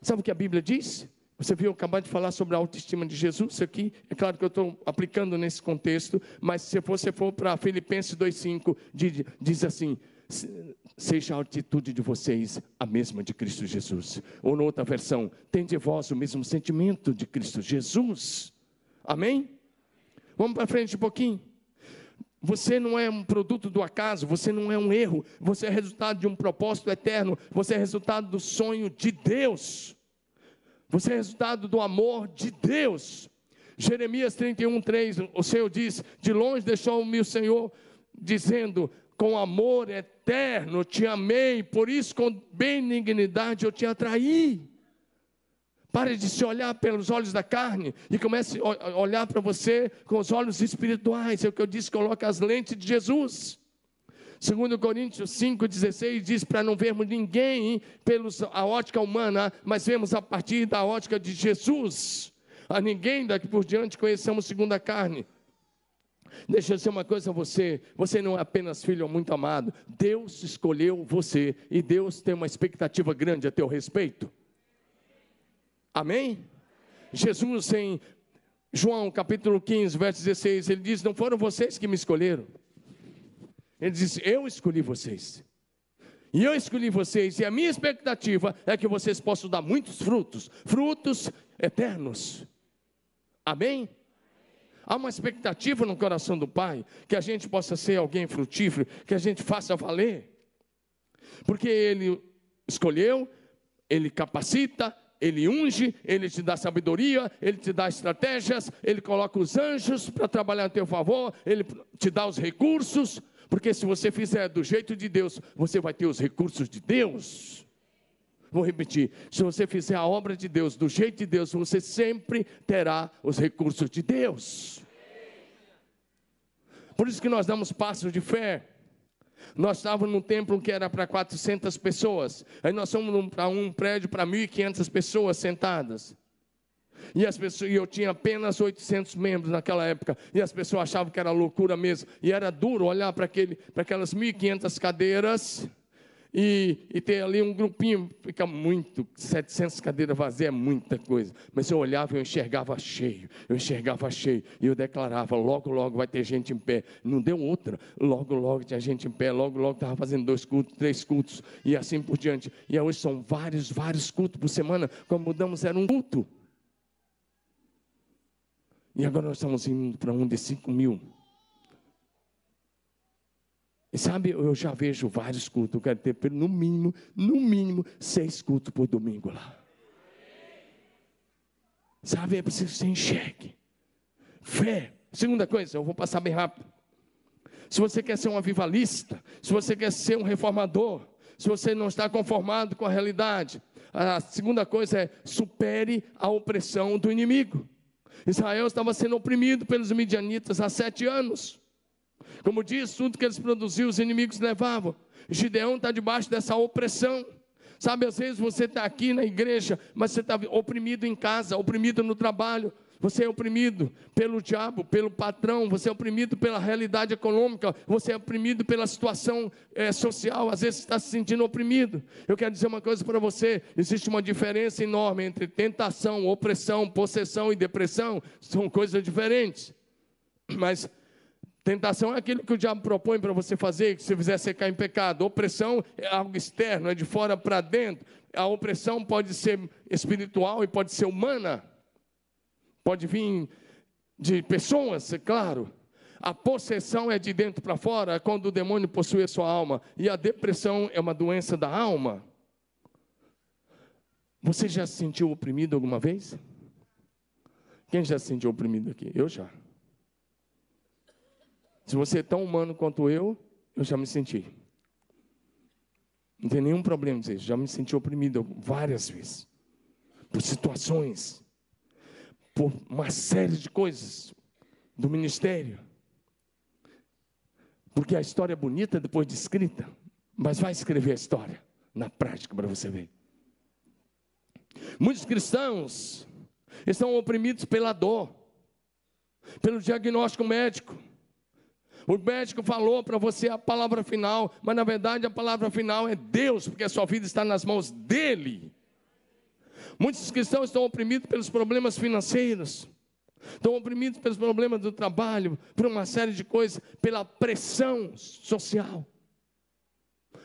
Sabe o que a Bíblia diz? Você viu acabar de falar sobre a autoestima de Jesus aqui? É claro que eu estou aplicando nesse contexto, mas se você for para Filipenses 2,5, diz assim: seja a atitude de vocês a mesma de Cristo Jesus. Ou, noutra versão, tem de vós o mesmo sentimento de Cristo Jesus. Amém? Vamos para frente um pouquinho. Você não é um produto do acaso, você não é um erro, você é resultado de um propósito eterno, você é resultado do sonho de Deus. Você é resultado do amor de Deus. Jeremias 31, 3, o Senhor diz: De longe deixou-me o Senhor, dizendo: Com amor eterno te amei, por isso com benignidade eu te atraí. Pare de se olhar pelos olhos da carne e comece a olhar para você com os olhos espirituais. É o que eu disse: coloca as lentes de Jesus. Segundo Coríntios 5,16 diz para não vermos ninguém pela ótica humana, mas vemos a partir da ótica de Jesus. A ninguém daqui por diante conhecemos segundo a carne. Deixa eu dizer uma coisa a você: você não é apenas filho muito amado, Deus escolheu você e Deus tem uma expectativa grande a teu respeito. Amém? Jesus, em João capítulo 15, verso 16, ele diz: Não foram vocês que me escolheram, ele disse: Eu escolhi vocês. E eu escolhi vocês, e a minha expectativa é que vocês possam dar muitos frutos, frutos eternos. Amém? Há uma expectativa no coração do Pai que a gente possa ser alguém frutífero, que a gente faça valer. Porque Ele escolheu, Ele capacita, Ele unge, Ele te dá sabedoria, Ele te dá estratégias, Ele coloca os anjos para trabalhar a teu favor, Ele te dá os recursos. Porque se você fizer do jeito de Deus, você vai ter os recursos de Deus. Vou repetir: se você fizer a obra de Deus do jeito de Deus, você sempre terá os recursos de Deus. Por isso que nós damos passos de fé. Nós estávamos num templo que era para 400 pessoas. Aí nós fomos para um prédio para 1.500 pessoas sentadas. E as pessoas, eu tinha apenas 800 membros naquela época, e as pessoas achavam que era loucura mesmo. E era duro olhar para aquele, para aquelas 1.500 cadeiras e, e ter ali um grupinho, fica muito, 700 cadeiras vazias é muita coisa. Mas eu olhava e eu enxergava cheio, eu enxergava cheio, e eu declarava: logo, logo vai ter gente em pé. Não deu outra, logo, logo tinha gente em pé, logo, logo estava fazendo dois cultos, três cultos, e assim por diante. E hoje são vários, vários cultos por semana. Quando mudamos, era um culto. E agora nós estamos indo para um de 5 mil. E sabe, eu já vejo vários cultos. Eu quero ter, no mínimo, no mínimo, seis cultos por domingo lá. Sabe, é preciso que você enxergue. Fé. Segunda coisa, eu vou passar bem rápido. Se você quer ser um avivalista, se você quer ser um reformador, se você não está conformado com a realidade, a segunda coisa é supere a opressão do inimigo. Israel estava sendo oprimido pelos midianitas há sete anos. Como diz, tudo que eles produziam, os inimigos levavam. Gideão está debaixo dessa opressão. Sabe, às vezes você está aqui na igreja, mas você está oprimido em casa, oprimido no trabalho. Você é oprimido pelo diabo, pelo patrão, você é oprimido pela realidade econômica, você é oprimido pela situação é, social, às vezes está se sentindo oprimido. Eu quero dizer uma coisa para você: existe uma diferença enorme entre tentação, opressão, possessão e depressão, são coisas diferentes. Mas Tentação é aquilo que o diabo propõe para você fazer, que se fizer você em pecado. Opressão é algo externo, é de fora para dentro. A opressão pode ser espiritual e pode ser humana. Pode vir de pessoas, é claro. A possessão é de dentro para fora, quando o demônio possui a sua alma. E a depressão é uma doença da alma. Você já se sentiu oprimido alguma vez? Quem já se sentiu oprimido aqui? Eu já. Se você é tão humano quanto eu, eu já me senti. Não tem nenhum problema dizer, já me senti oprimido várias vezes. Por situações, por uma série de coisas do ministério. Porque a história é bonita depois de escrita, mas vai escrever a história na prática para você ver. Muitos cristãos estão oprimidos pela dor, pelo diagnóstico médico o médico falou para você a palavra final, mas na verdade a palavra final é Deus, porque a sua vida está nas mãos dele. Muitos cristãos estão oprimidos pelos problemas financeiros, estão oprimidos pelos problemas do trabalho, por uma série de coisas, pela pressão social,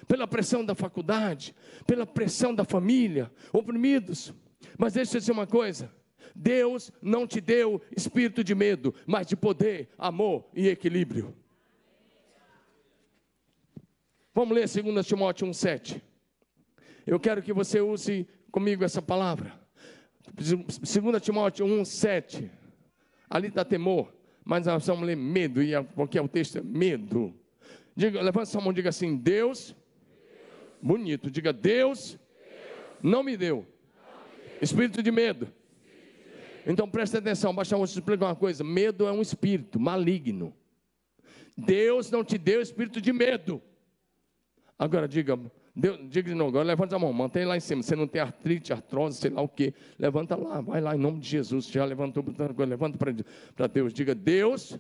pela pressão da faculdade, pela pressão da família, oprimidos. Mas deixa eu dizer uma coisa: Deus não te deu espírito de medo, mas de poder, amor e equilíbrio. Vamos ler 2 Timóteo 1,7. Eu quero que você use comigo essa palavra. 2 Timóteo 1,7. Ali está temor, mas nós vamos ler medo, e porque é o texto é medo. Diga, levanta sua mão e diga assim: Deus, bonito, diga Deus, não me deu espírito de medo. Então preste atenção, basta eu te explicar uma coisa: medo é um espírito maligno. Deus não te deu espírito de medo. Agora diga, Diga de novo, agora levanta a mão, mantém lá em cima. Você não tem artrite, artrose, sei lá o que. Levanta lá, vai lá em nome de Jesus. Já levantou, levanta para Deus. Diga, Deus, Deus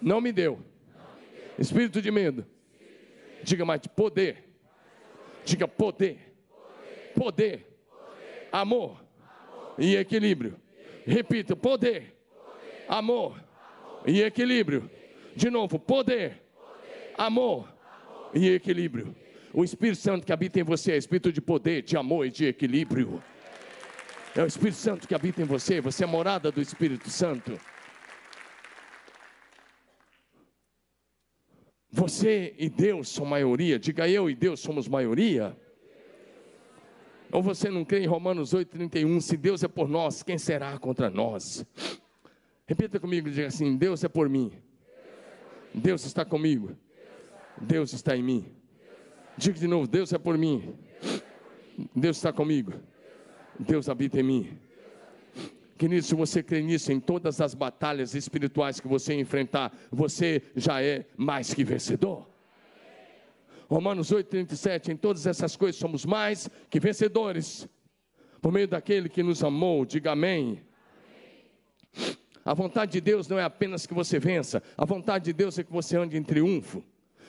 não, me deu. não me deu espírito de medo. Diga mais, poder. Diga poder. Poder. poder. poder. Amor. Amor. E equilíbrio. Repita, poder. Amor. Amor. E equilíbrio. De novo, poder. Amor e equilíbrio. O Espírito Santo que habita em você é espírito de poder, de amor e de equilíbrio. É o Espírito Santo que habita em você, você é morada do Espírito Santo. Você e Deus são maioria, diga eu e Deus somos maioria. Ou você não crê em Romanos 8,31? Se Deus é por nós, quem será contra nós? Repita comigo, diga assim: Deus é por mim, Deus está comigo, Deus está em mim. Diga de novo: Deus é por mim. Deus está comigo. Deus habita em mim. Querido, se você crê nisso, em todas as batalhas espirituais que você enfrentar, você já é mais que vencedor. Romanos 8,37, em todas essas coisas somos mais que vencedores, por meio daquele que nos amou, diga amém. A vontade de Deus não é apenas que você vença, a vontade de Deus é que você ande em triunfo.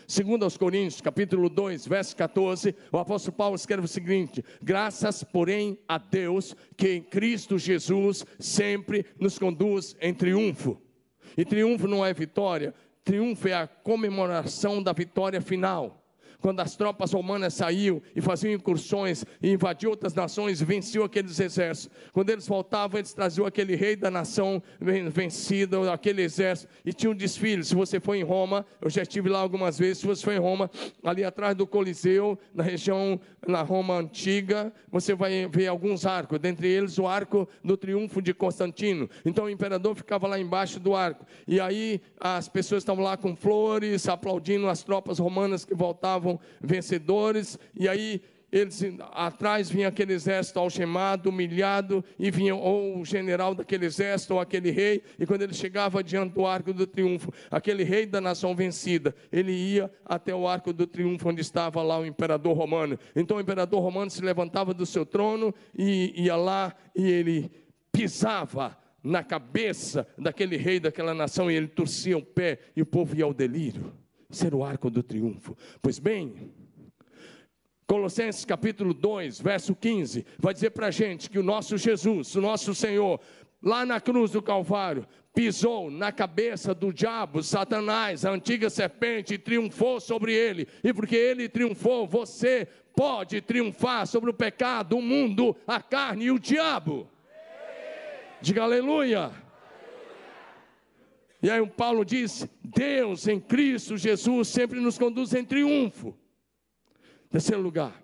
Segundo aos Coríntios, capítulo 2, verso 14, o apóstolo Paulo escreve o seguinte: Graças, porém, a Deus que em Cristo Jesus sempre nos conduz em triunfo. E triunfo não é vitória, triunfo é a comemoração da vitória final quando as tropas romanas saíam e faziam incursões e invadiam outras nações, venciam aqueles exércitos. Quando eles voltavam, eles traziam aquele rei da nação vencida, aquele exército, e tinha um desfile. Se você for em Roma, eu já estive lá algumas vezes, se você for em Roma, ali atrás do Coliseu, na região, na Roma antiga, você vai ver alguns arcos, dentre eles o arco do triunfo de Constantino. Então o imperador ficava lá embaixo do arco, e aí as pessoas estavam lá com flores, aplaudindo as tropas romanas que voltavam voltavam vencedores, e aí eles atrás vinha aquele exército algemado, humilhado, e vinha ou o general daquele exército, ou aquele rei, e quando ele chegava diante do arco do triunfo, aquele rei da nação vencida, ele ia até o arco do triunfo, onde estava lá o imperador romano. Então o imperador romano se levantava do seu trono e ia lá e ele pisava na cabeça daquele rei daquela nação, e ele torcia o pé, e o povo ia ao delírio ser o arco do triunfo. Pois bem, Colossenses capítulo 2, verso 15, vai dizer para a gente que o nosso Jesus, o nosso Senhor, lá na cruz do Calvário, pisou na cabeça do diabo, Satanás, a antiga serpente, e triunfou sobre ele. E porque ele triunfou, você pode triunfar sobre o pecado, o mundo, a carne e o diabo. Diga aleluia. E aí Paulo diz: Deus em Cristo Jesus sempre nos conduz em triunfo. Terceiro lugar,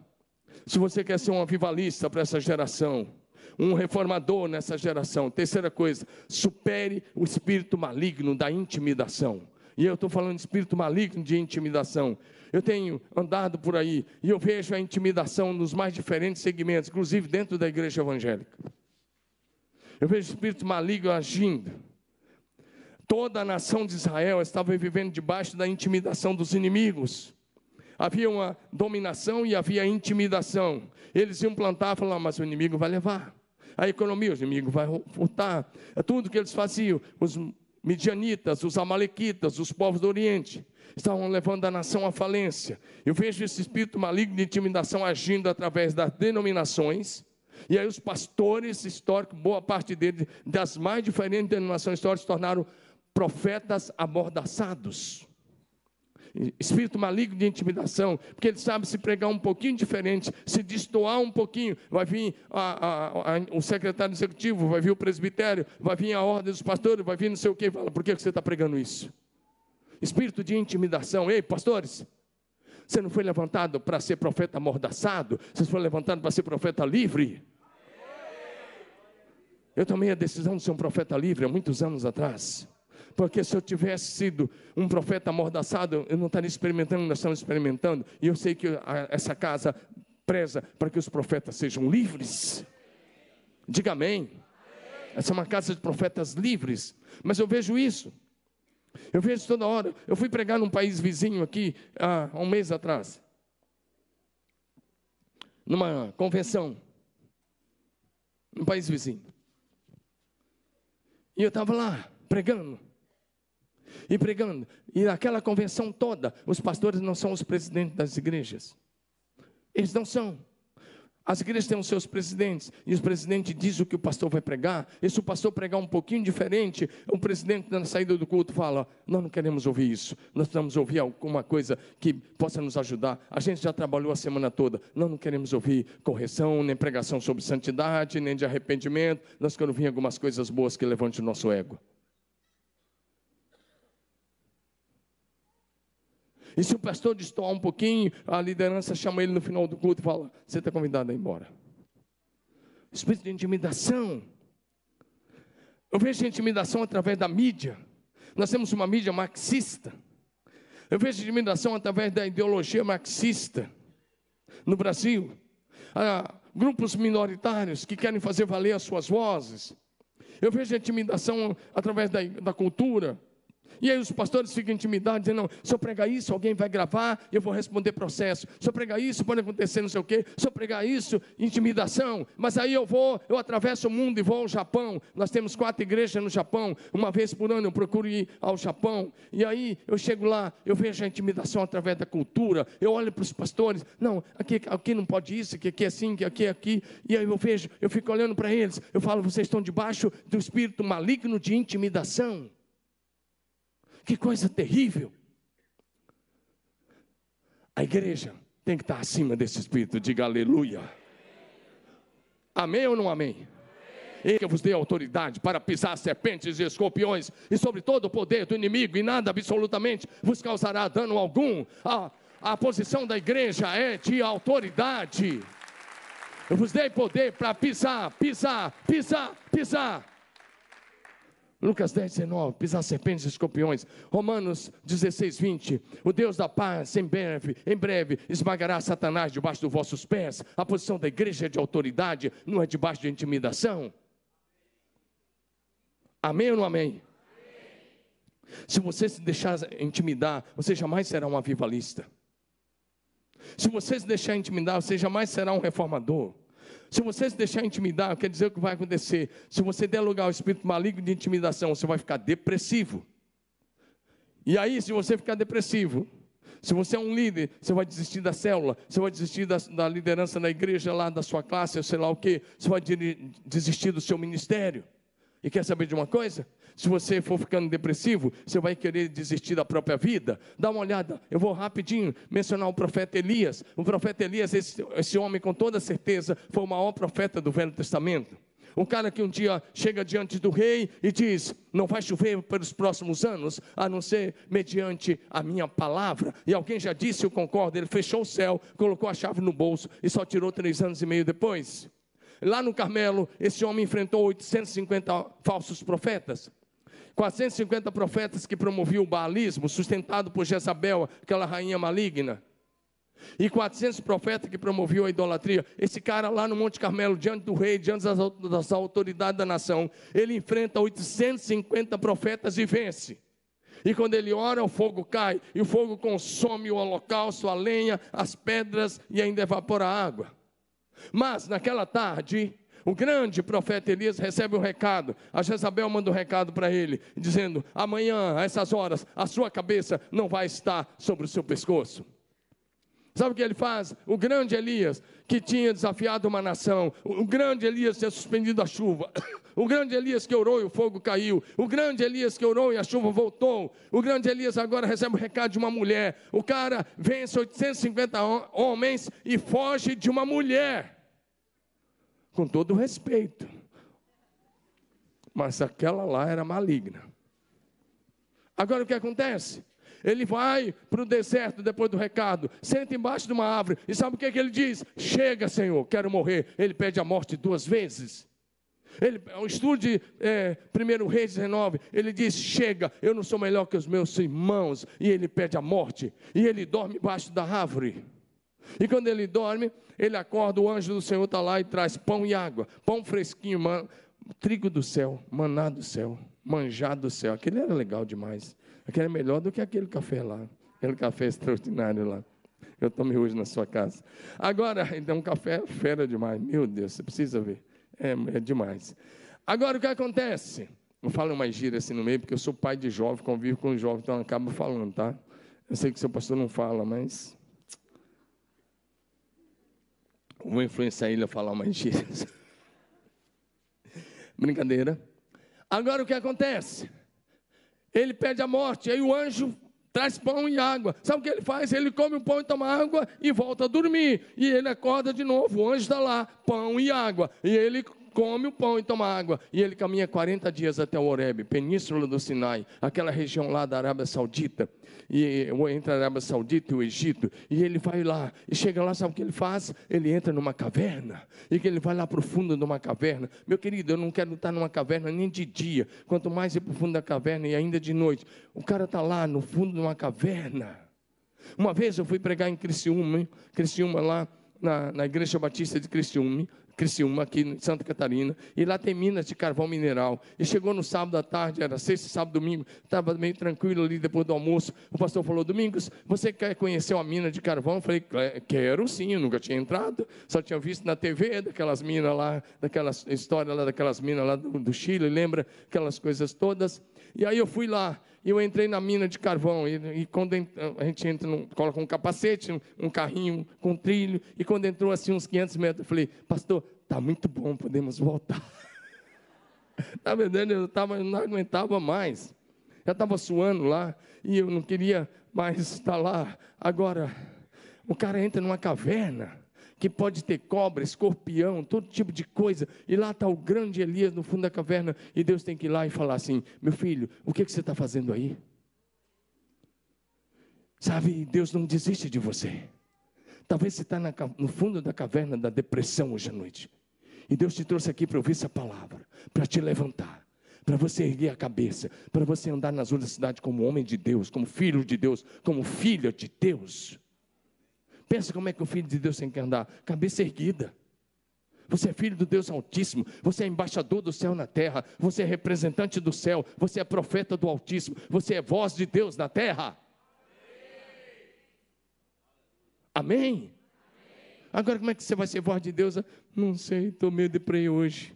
se você quer ser um avivalista para essa geração, um reformador nessa geração, terceira coisa, supere o espírito maligno da intimidação. E eu estou falando de espírito maligno de intimidação. Eu tenho andado por aí e eu vejo a intimidação nos mais diferentes segmentos, inclusive dentro da igreja evangélica. Eu vejo o espírito maligno agindo Toda a nação de Israel estava vivendo debaixo da intimidação dos inimigos. Havia uma dominação e havia intimidação. Eles iam plantar falavam, mas o inimigo vai levar. A economia, o inimigo vai furtar. É tudo que eles faziam. Os midianitas, os amalequitas, os povos do Oriente, estavam levando a nação à falência. Eu vejo esse espírito maligno de intimidação agindo através das denominações. E aí os pastores históricos, boa parte deles, das mais diferentes denominações históricas, se tornaram profetas amordaçados. Espírito maligno de intimidação, porque ele sabe se pregar um pouquinho diferente, se destoar um pouquinho, vai vir a, a, a, o secretário executivo, vai vir o presbitério, vai vir a ordem dos pastores, vai vir não sei o que, fala, por que você está pregando isso? Espírito de intimidação, ei, pastores, você não foi levantado para ser profeta amordaçado, você foi levantado para ser profeta livre. Eu tomei a decisão de ser um profeta livre há muitos anos atrás. Porque se eu tivesse sido um profeta amordaçado, eu não estaria experimentando, nós estamos experimentando. E eu sei que essa casa preza para que os profetas sejam livres. Diga amém. Essa é uma casa de profetas livres. Mas eu vejo isso. Eu vejo toda hora. Eu fui pregar num país vizinho aqui há um mês atrás. Numa convenção. Num país vizinho. E eu estava lá pregando e pregando. E naquela convenção toda, os pastores não são os presidentes das igrejas. Eles não são. As igrejas têm os seus presidentes, e os presidentes dizem o que o pastor vai pregar. E se o pastor pregar um pouquinho diferente, o presidente, na saída do culto, fala: Nós não queremos ouvir isso, nós precisamos ouvir alguma coisa que possa nos ajudar. A gente já trabalhou a semana toda, nós não queremos ouvir correção, nem pregação sobre santidade, nem de arrependimento, nós queremos ouvir algumas coisas boas que levantem o nosso ego. E se o pastor destoar um pouquinho, a liderança chama ele no final do culto e fala: Você está convidado a ir embora. Espírito de intimidação. Eu vejo intimidação através da mídia. Nós temos uma mídia marxista. Eu vejo intimidação através da ideologia marxista no Brasil. Há grupos minoritários que querem fazer valer as suas vozes. Eu vejo intimidação através da, da cultura. E aí os pastores ficam intimidados, dizendo, não, se eu pregar isso, alguém vai gravar, eu vou responder processo. Se eu pregar isso, pode acontecer não sei o quê. Se eu pregar isso, intimidação. Mas aí eu vou, eu atravesso o mundo e vou ao Japão. Nós temos quatro igrejas no Japão. Uma vez por ano eu procuro ir ao Japão. E aí eu chego lá, eu vejo a intimidação através da cultura. Eu olho para os pastores, não, aqui, aqui não pode isso, aqui, aqui é assim, aqui é aqui. E aí eu vejo, eu fico olhando para eles. Eu falo, vocês estão debaixo do espírito maligno de intimidação. Que coisa terrível. A igreja tem que estar acima desse espírito. Diga aleluia. Amém ou não amém? Ele que vos dei autoridade para pisar serpentes e escorpiões e sobre todo o poder do inimigo, e nada absolutamente vos causará dano algum. A, a posição da igreja é de autoridade. Eu vos dei poder para pisar, pisar, pisar, pisar. Lucas 10, 19, pisar serpentes e escorpiões. Romanos 16, 20. O Deus da paz, em breve, em breve, esmagará Satanás debaixo dos vossos pés. A posição da igreja é de autoridade, não é debaixo de intimidação. Amém ou não amém? amém? Se você se deixar intimidar, você jamais será um avivalista. Se você se deixar intimidar, você jamais será um reformador. Se você se deixar intimidar, quer dizer o que vai acontecer. Se você der lugar ao espírito maligno de intimidação, você vai ficar depressivo. E aí, se você ficar depressivo, se você é um líder, você vai desistir da célula, você vai desistir da, da liderança na igreja lá, da sua classe, sei lá o que, você vai desistir do seu ministério. E quer saber de uma coisa? Se você for ficando depressivo, você vai querer desistir da própria vida. Dá uma olhada, eu vou rapidinho mencionar o profeta Elias. O profeta Elias, esse, esse homem com toda certeza, foi o maior profeta do Velho Testamento. Um cara que um dia chega diante do rei e diz: Não vai chover pelos próximos anos, a não ser mediante a minha palavra. E alguém já disse, eu concordo. Ele fechou o céu, colocou a chave no bolso e só tirou três anos e meio depois. Lá no Carmelo, esse homem enfrentou 850 falsos profetas. 450 profetas que promoviam o baalismo, sustentado por Jezabel, aquela rainha maligna. E 400 profetas que promoviam a idolatria. Esse cara lá no Monte Carmelo, diante do rei, diante das, autoridades da nação, ele enfrenta 850 profetas e vence. E quando ele ora, o fogo cai, e o fogo consome o holocausto, a lenha, as pedras e ainda evapora a água. Mas naquela tarde, o grande profeta Elias recebe um recado. A Jezabel manda um recado para ele, dizendo: amanhã, a essas horas, a sua cabeça não vai estar sobre o seu pescoço. Sabe o que ele faz? O grande Elias, que tinha desafiado uma nação, o grande Elias tinha suspendido a chuva, o grande Elias que orou e o fogo caiu, o grande Elias que orou e a chuva voltou, o grande Elias agora recebe o recado de uma mulher. O cara vence 850 homens e foge de uma mulher com todo respeito. Mas aquela lá era maligna. Agora o que acontece? Ele vai para o deserto depois do recado, senta embaixo de uma árvore, e sabe o que, é que ele diz? Chega, Senhor, quero morrer. Ele pede a morte duas vezes. Ele, o estudo de é, 1 Reis 19, ele diz: Chega, eu não sou melhor que os meus irmãos. E ele pede a morte. E ele dorme embaixo da árvore. E quando ele dorme, ele acorda, o anjo do Senhor está lá e traz pão e água, pão fresquinho, man, trigo do céu, maná do céu, manjado do céu. Aquele era legal demais. Aquele é melhor do que aquele café lá, aquele café extraordinário lá. Eu tomei hoje na sua casa. Agora, então, um café fera demais. Meu Deus, você precisa ver. É, é demais. Agora, o que acontece? Não falo mais gira assim no meio, porque eu sou pai de jovem, convivo com jovem, então acabo falando, tá? Eu sei que seu pastor não fala, mas Vou influenciar ele a falar mais gírias. Brincadeira. Agora o que acontece? Ele pede a morte, aí o anjo traz pão e água. Sabe o que ele faz? Ele come o pão e toma água e volta a dormir. E ele acorda de novo. O anjo está lá, pão e água. E ele come o pão e toma água. E ele caminha 40 dias até o Horeb, península do Sinai, aquela região lá da Arábia Saudita, e entre a Arábia Saudita e o Egito. E ele vai lá, e chega lá, sabe o que ele faz? Ele entra numa caverna, e que ele vai lá para o fundo de uma caverna. Meu querido, eu não quero estar numa caverna nem de dia, quanto mais ir para o fundo da caverna e ainda de noite. O cara está lá no fundo de uma caverna. Uma vez eu fui pregar em Criciúma, Criciúma lá na, na Igreja Batista de Criciúma, Criciúma, aqui em Santa Catarina, e lá tem minas de carvão mineral. E chegou no sábado à tarde, era sexta, sábado, domingo, estava meio tranquilo ali depois do almoço. O pastor falou: Domingos, você quer conhecer uma mina de carvão? Eu falei: Quero sim, eu nunca tinha entrado, só tinha visto na TV daquelas minas lá, daquelas história lá daquelas minas lá do, do Chile, lembra aquelas coisas todas. E aí eu fui lá, e eu entrei na mina de carvão. E, e quando a gente entra, no, coloca um capacete, um, um, carrinho com trilho. E quando entrou assim uns 500 metros, eu falei, pastor, está muito bom, podemos voltar. Na verdade, eu, tava, eu não aguentava mais. Já estava suando lá e eu não queria mais estar lá. Agora, o cara entra numa caverna que pode ter cobra, escorpião, todo tipo de coisa, e lá está o grande Elias no fundo da caverna, e Deus tem que ir lá e falar assim: meu filho, o que, que você está fazendo aí? Sabe, Deus não desiste de você. Talvez você está no fundo da caverna da depressão hoje à noite. E Deus te trouxe aqui para ouvir essa palavra, para te levantar, para você erguer a cabeça, para você andar nas ruas da cidade como homem de Deus, como filho de Deus, como filha de Deus. Pensa como é que o filho de Deus tem que andar? Cabeça erguida. Você é filho do Deus Altíssimo, você é embaixador do céu na terra, você é representante do céu, você é profeta do Altíssimo, você é voz de Deus na terra. Amém? Amém? Agora, como é que você vai ser voz de Deus? Não sei, estou meio deprê hoje.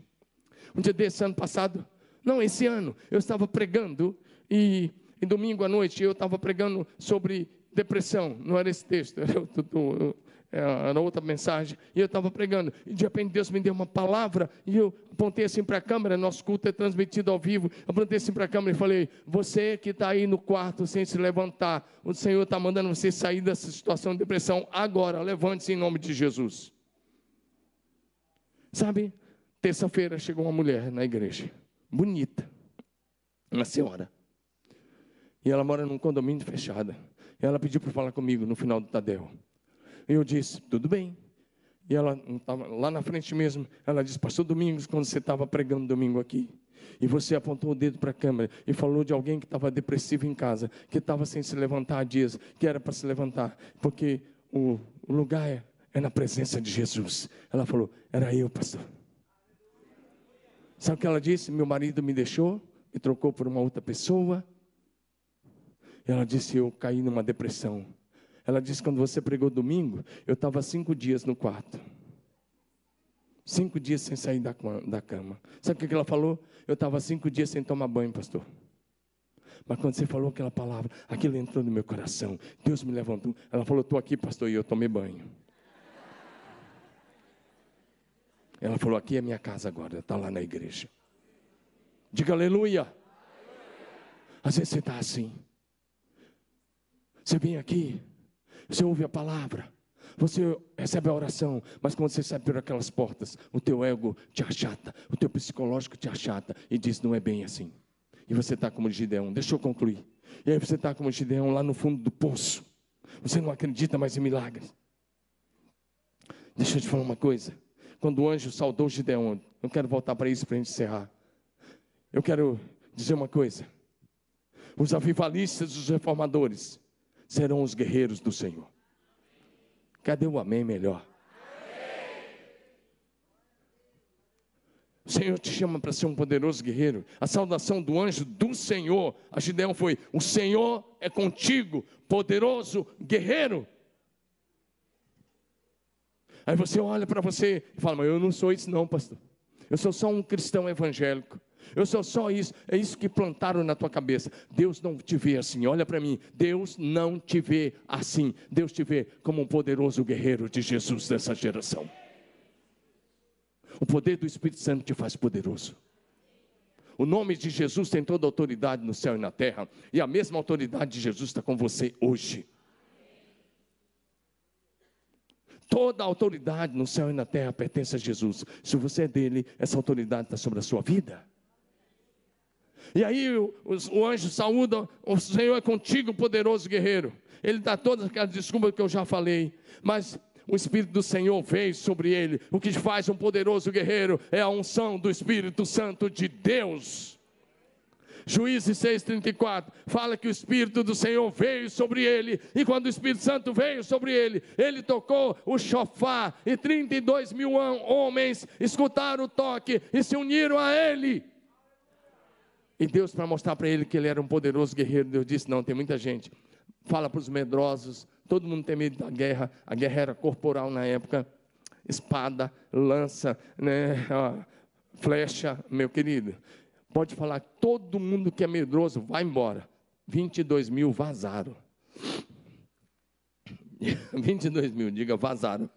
Um dia desse ano passado, não, esse ano, eu estava pregando e, e domingo à noite eu estava pregando sobre depressão, não era esse texto, era, era outra mensagem, e eu estava pregando, e de repente Deus me deu uma palavra, e eu apontei assim para a câmera, nosso culto é transmitido ao vivo, apontei assim para a câmera e falei, você que está aí no quarto sem se levantar, o Senhor está mandando você sair dessa situação de depressão agora, levante-se em nome de Jesus. Sabe, terça-feira chegou uma mulher na igreja, bonita, uma senhora, e ela mora num condomínio fechado. Ela pediu para falar comigo no final do Tadel. Eu disse, tudo bem. E ela estava lá na frente mesmo. Ela disse, Pastor Domingos, quando você estava pregando domingo aqui, e você apontou o dedo para a câmera e falou de alguém que estava depressivo em casa, que estava sem se levantar há dias, que era para se levantar, porque o, o lugar é, é na presença de Jesus. Ela falou, era eu, pastor. Sabe o que ela disse? Meu marido me deixou, me trocou por uma outra pessoa. Ela disse: Eu caí numa depressão. Ela disse: Quando você pregou domingo, eu estava cinco dias no quarto. Cinco dias sem sair da, da cama. Sabe o que ela falou? Eu estava cinco dias sem tomar banho, pastor. Mas quando você falou aquela palavra, aquilo entrou no meu coração. Deus me levantou. Ela falou: Estou aqui, pastor, e eu tomei banho. Ela falou: Aqui é minha casa agora, está lá na igreja. Diga aleluia. Às vezes você está assim. Você vem aqui, você ouve a palavra, você recebe a oração, mas quando você sai por aquelas portas, o teu ego te achata, o teu psicológico te achata e diz: não é bem assim. E você está como Gideão, deixa eu concluir. E aí você está como Gideão lá no fundo do poço. Você não acredita mais em milagres. Deixa eu te falar uma coisa. Quando o anjo saudou Gideão, eu quero voltar para isso para a gente encerrar. Eu quero dizer uma coisa. Os avivalistas, os reformadores, serão os guerreiros do Senhor. Cadê o amém melhor? O Senhor te chama para ser um poderoso guerreiro. A saudação do anjo do Senhor a Gideão foi: O Senhor é contigo, poderoso guerreiro. Aí você olha para você e fala: Mas eu não sou isso, não, pastor. Eu sou só um cristão evangélico. Eu sou só isso, é isso que plantaram na tua cabeça. Deus não te vê assim, olha para mim. Deus não te vê assim. Deus te vê como um poderoso guerreiro de Jesus dessa geração. O poder do Espírito Santo te faz poderoso. O nome de Jesus tem toda a autoridade no céu e na terra, e a mesma autoridade de Jesus está com você hoje. Toda a autoridade no céu e na terra pertence a Jesus. Se você é dele, essa autoridade está sobre a sua vida. E aí o, o, anjo saúda, o Senhor é contigo, poderoso guerreiro. Ele dá todas aquelas desculpas que eu já falei. Mas o Espírito do Senhor veio sobre ele. O que faz um poderoso guerreiro é a unção do Espírito Santo de Deus. Juízes 6,34 fala que o Espírito do Senhor veio sobre ele, e quando o Espírito Santo veio sobre ele, ele tocou o chofá, e 32 mil homens escutaram o toque e se uniram a ele. E Deus, para mostrar para ele que ele era um poderoso guerreiro, Deus disse: Não, tem muita gente. Fala para os medrosos, todo mundo tem medo da guerra, a guerra era corporal na época, espada, lança, né, flecha, meu querido. Pode falar, todo mundo que é medroso, vai embora. 22 mil vazaram. 22 mil, diga, vazaram.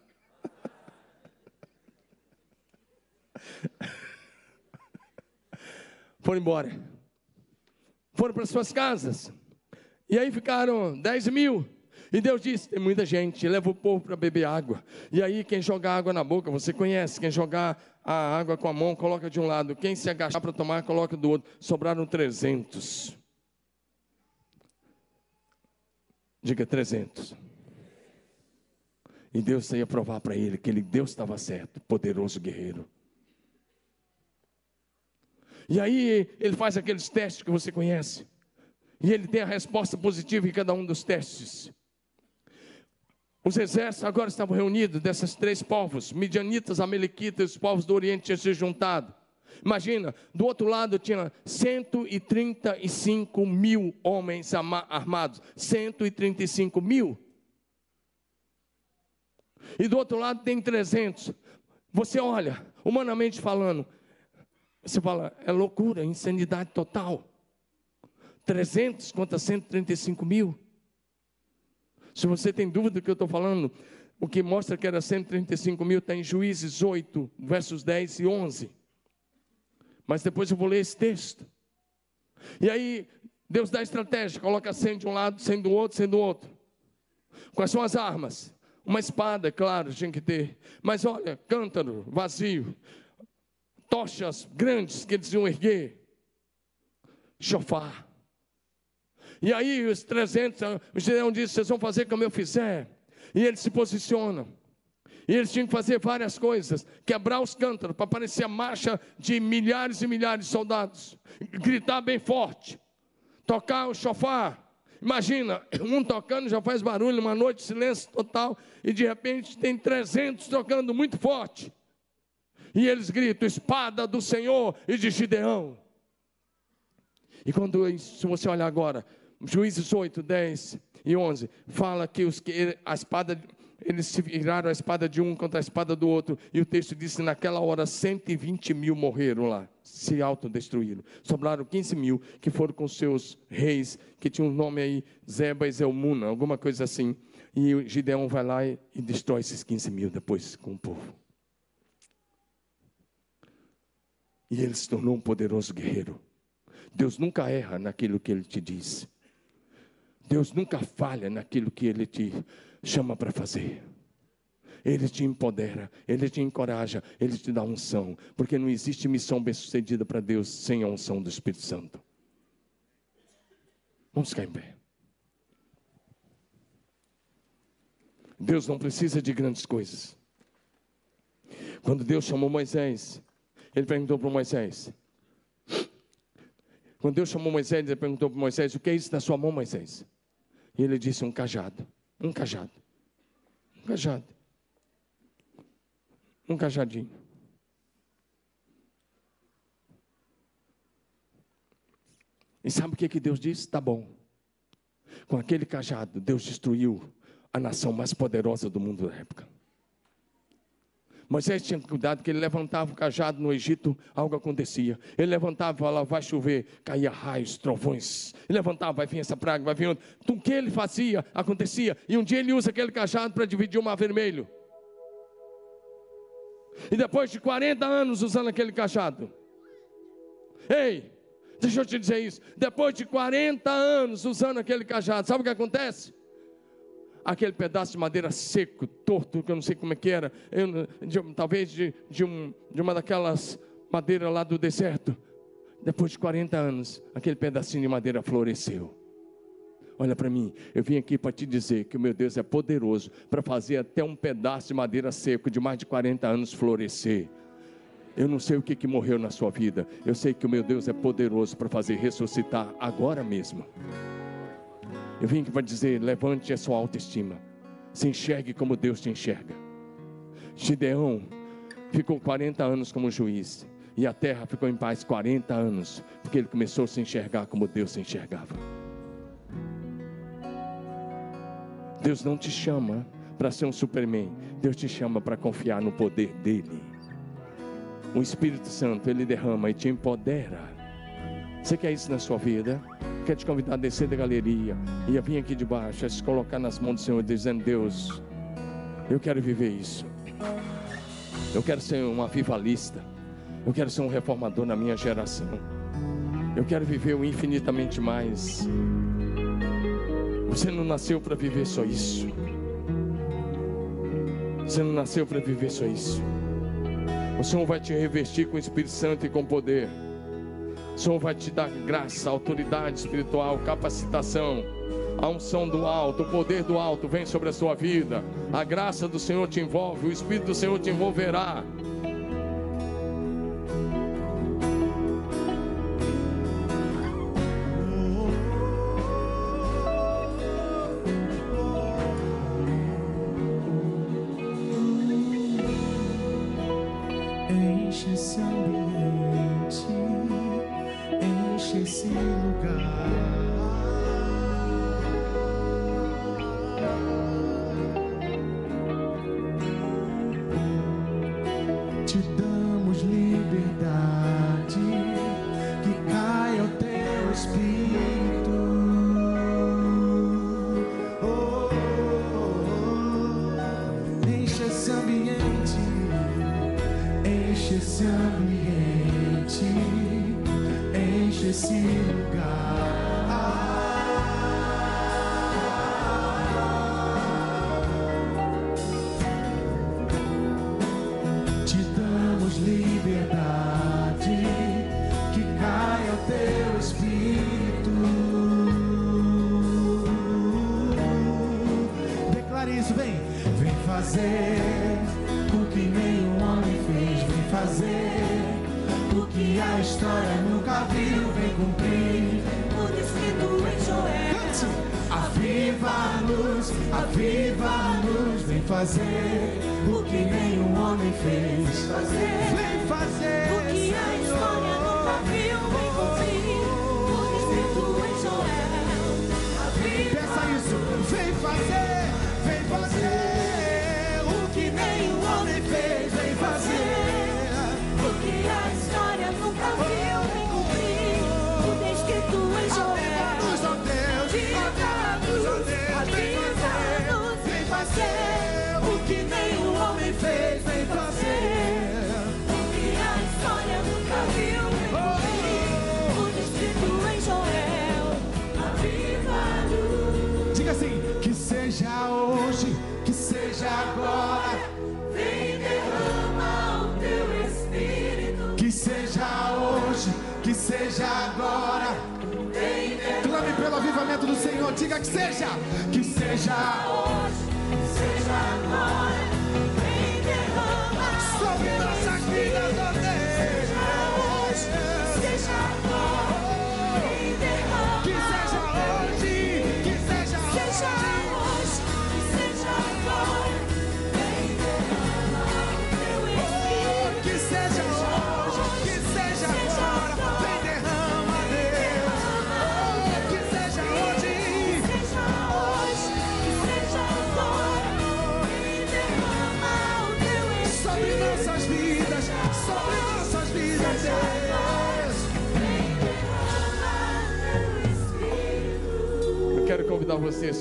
Foram embora. Foram para suas casas. E aí ficaram 10 mil. E Deus disse: tem muita gente, leva o povo para beber água. E aí, quem jogar água na boca, você conhece, quem jogar a água com a mão, coloca de um lado, quem se agachar para tomar, coloca do outro. Sobraram 300. Diga 300. E Deus ia provar para ele que ele, Deus estava certo, poderoso guerreiro. E aí ele faz aqueles testes que você conhece. E ele tem a resposta positiva em cada um dos testes. Os exércitos agora estavam reunidos desses três povos, midianitas, amalequitas, os povos do Oriente tinham se juntado. Imagina, do outro lado tinha 135 mil homens armados. 135 mil. E do outro lado tem 300. Você olha, humanamente falando, você fala, é loucura, insanidade total. 300 contra 135 mil. Se você tem dúvida do que eu estou falando, o que mostra que era 135 mil está em Juízes 8, versos 10 e 11. Mas depois eu vou ler esse texto. E aí, Deus dá estratégia, coloca 100 de um lado, 100 do outro, 100 do outro. Quais são as armas? Uma espada, claro, tinha que ter. Mas olha, cântaro vazio, tochas grandes que eles iam erguer, chofar. E aí os 300, o Gideão disse, vocês vão fazer como eu fizer. E eles se posicionam. E eles tinham que fazer várias coisas: quebrar os cântaros para parecer a marcha de milhares e milhares de soldados, gritar bem forte, tocar o chofar. Imagina, um tocando já faz barulho, uma noite, silêncio total, e de repente tem 300 tocando muito forte. E eles gritam: espada do Senhor e de Gideão. E quando, se você olhar agora, Juízes 8, 10 e 11, fala que, os, que a espada, eles se viraram a espada de um contra a espada do outro, e o texto diz que naquela hora 120 mil morreram lá, se autodestruíram. Sobraram 15 mil que foram com seus reis, que tinham um nome aí, Zeba e Zelmuna, alguma coisa assim. E Gideão vai lá e, e destrói esses 15 mil depois com o povo. E ele se tornou um poderoso guerreiro. Deus nunca erra naquilo que ele te diz. Deus nunca falha naquilo que Ele te chama para fazer. Ele te empodera, Ele te encoraja, Ele te dá unção, porque não existe missão bem-sucedida para Deus sem a unção do Espírito Santo. Vamos ficar em pé. Deus não precisa de grandes coisas. Quando Deus chamou Moisés, Ele perguntou para Moisés. Quando Deus chamou Moisés, Ele perguntou para Moisés: O que é isso na sua mão, Moisés? E ele disse: Um cajado. Um cajado. Um cajado. Um cajadinho. E sabe o que, que Deus disse? Tá bom. Com aquele cajado, Deus destruiu a nação mais poderosa do mundo da época. Moisés tinha cuidado que ele levantava o cajado no Egito, algo acontecia. Ele levantava e falava, vai chover, caía raios, trovões. Ele levantava, vai vir essa praga, vai vir outra. Então, o que ele fazia, acontecia. E um dia ele usa aquele cajado para dividir o mar vermelho. E depois de 40 anos usando aquele cajado. Ei, deixa eu te dizer isso. Depois de 40 anos usando aquele cajado, sabe o que acontece? Aquele pedaço de madeira seco, torto, que eu não sei como é que era, eu, de, talvez de, de, um, de uma daquelas madeiras lá do deserto. Depois de 40 anos, aquele pedacinho de madeira floresceu. Olha para mim, eu vim aqui para te dizer que o meu Deus é poderoso para fazer até um pedaço de madeira seco de mais de 40 anos florescer. Eu não sei o que, que morreu na sua vida, eu sei que o meu Deus é poderoso para fazer ressuscitar agora mesmo. Eu vim aqui para dizer: levante a sua autoestima, se enxergue como Deus te enxerga. Gideão ficou 40 anos como juiz, e a terra ficou em paz 40 anos, porque ele começou a se enxergar como Deus se enxergava. Deus não te chama para ser um superman, Deus te chama para confiar no poder dele. O Espírito Santo, ele derrama e te empodera. Você quer isso na sua vida? Quero te convidar a descer da galeria e a vir aqui de baixo, a se colocar nas mãos do Senhor, dizendo: Deus, eu quero viver isso. Eu quero ser um avivalista. Eu quero ser um reformador na minha geração. Eu quero viver o infinitamente mais. Você não nasceu para viver só isso. Você não nasceu para viver só isso. O Senhor vai te revestir com o Espírito Santo e com poder. Senhor vai te dar graça, autoridade espiritual, capacitação. A unção do alto, o poder do alto vem sobre a sua vida. A graça do Senhor te envolve, o Espírito do Senhor te envolverá. Você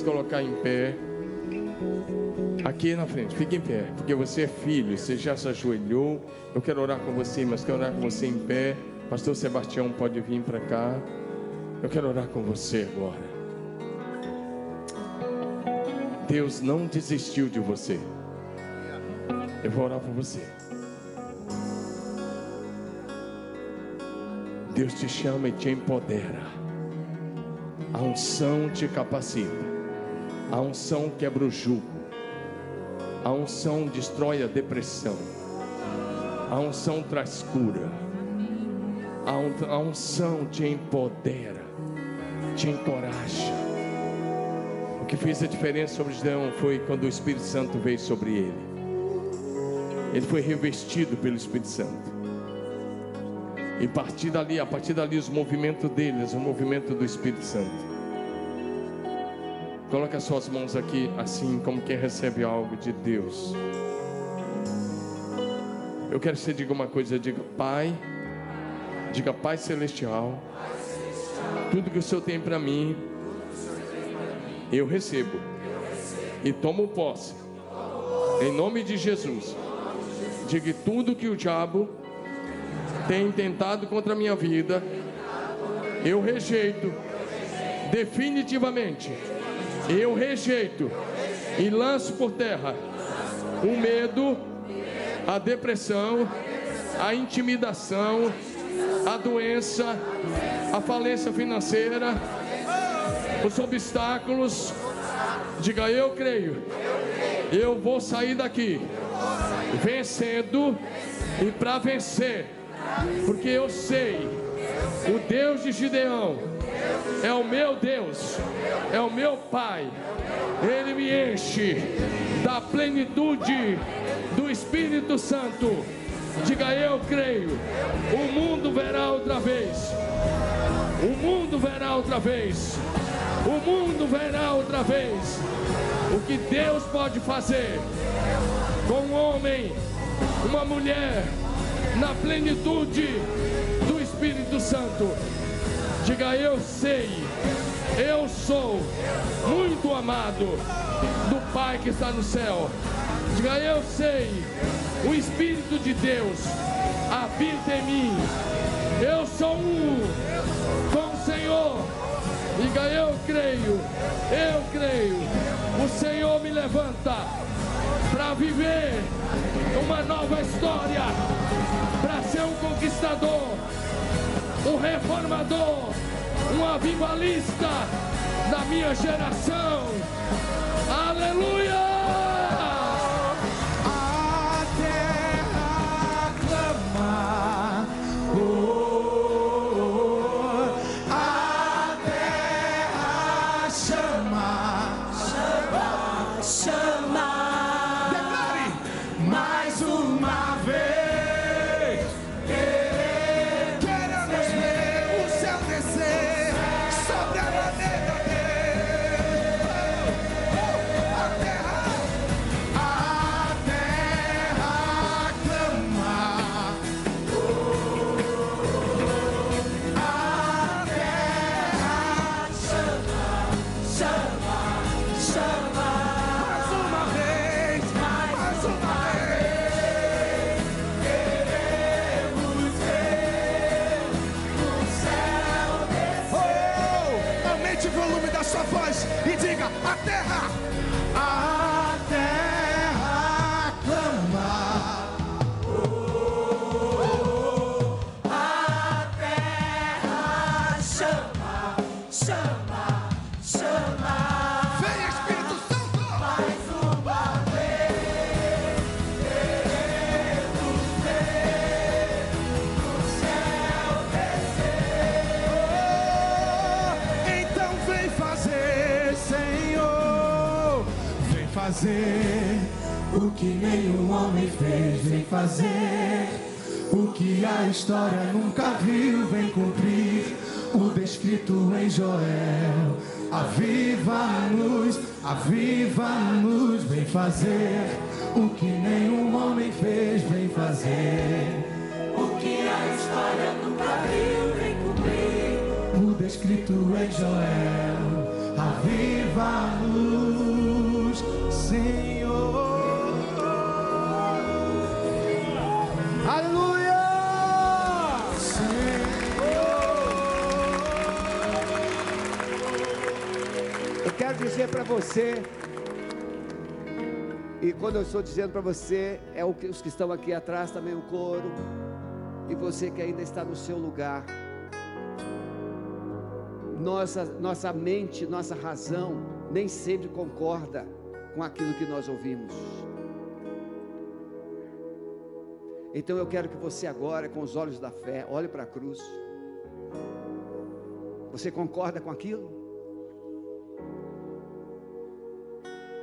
se colocar em pé. Aqui na frente, fique em pé, porque você é filho, você já se ajoelhou. Eu quero orar com você, mas quero orar com você em pé. Pastor Sebastião pode vir para cá. Eu quero orar com você agora. Deus não desistiu de você. Eu vou orar por você. Deus te chama e te empodera. A unção te capacita. A unção quebra o jugo. A unção destrói a depressão. A unção traz cura. A unção te empodera, te encoraja. O que fez a diferença sobre Gideão foi quando o Espírito Santo veio sobre ele. Ele foi revestido pelo Espírito Santo. E a partir dali, a partir dali, os movimentos deles, o movimento do Espírito Santo. Coloque as suas mãos aqui, assim como quem recebe algo de Deus. Eu quero que você diga uma coisa, diga Pai, diga Pai Celestial, tudo que o Senhor tem para mim, eu recebo e tomo posse, em nome de Jesus. Diga tudo que o diabo tem tentado contra a minha vida, eu rejeito definitivamente. Eu rejeito e lanço por terra o medo, a depressão, a intimidação, a doença, a falência financeira, os obstáculos. Diga eu creio. Eu vou sair daqui vencendo e para vencer, porque eu sei, o Deus de Gideão é o meu Deus, é o meu Pai, Ele me enche da plenitude do Espírito Santo. Diga eu creio, o mundo verá outra vez, o mundo verá outra vez, o mundo verá outra vez. O que Deus pode fazer com um homem, uma mulher, na plenitude do Espírito Santo. Diga, eu sei, eu sou muito amado do Pai que está no céu. Diga, eu sei, o Espírito de Deus habita em mim. Eu sou um com o Senhor. Diga, eu creio, eu creio. O Senhor me levanta para viver uma nova história, para ser um conquistador, um reformador, um avivalista da minha geração. Aleluia! Você E quando eu estou dizendo para você, é o que os que estão aqui atrás também o coro. E você que ainda está no seu lugar. Nossa, nossa mente, nossa razão nem sempre concorda com aquilo que nós ouvimos. Então eu quero que você agora, com os olhos da fé, olhe para a cruz. Você concorda com aquilo?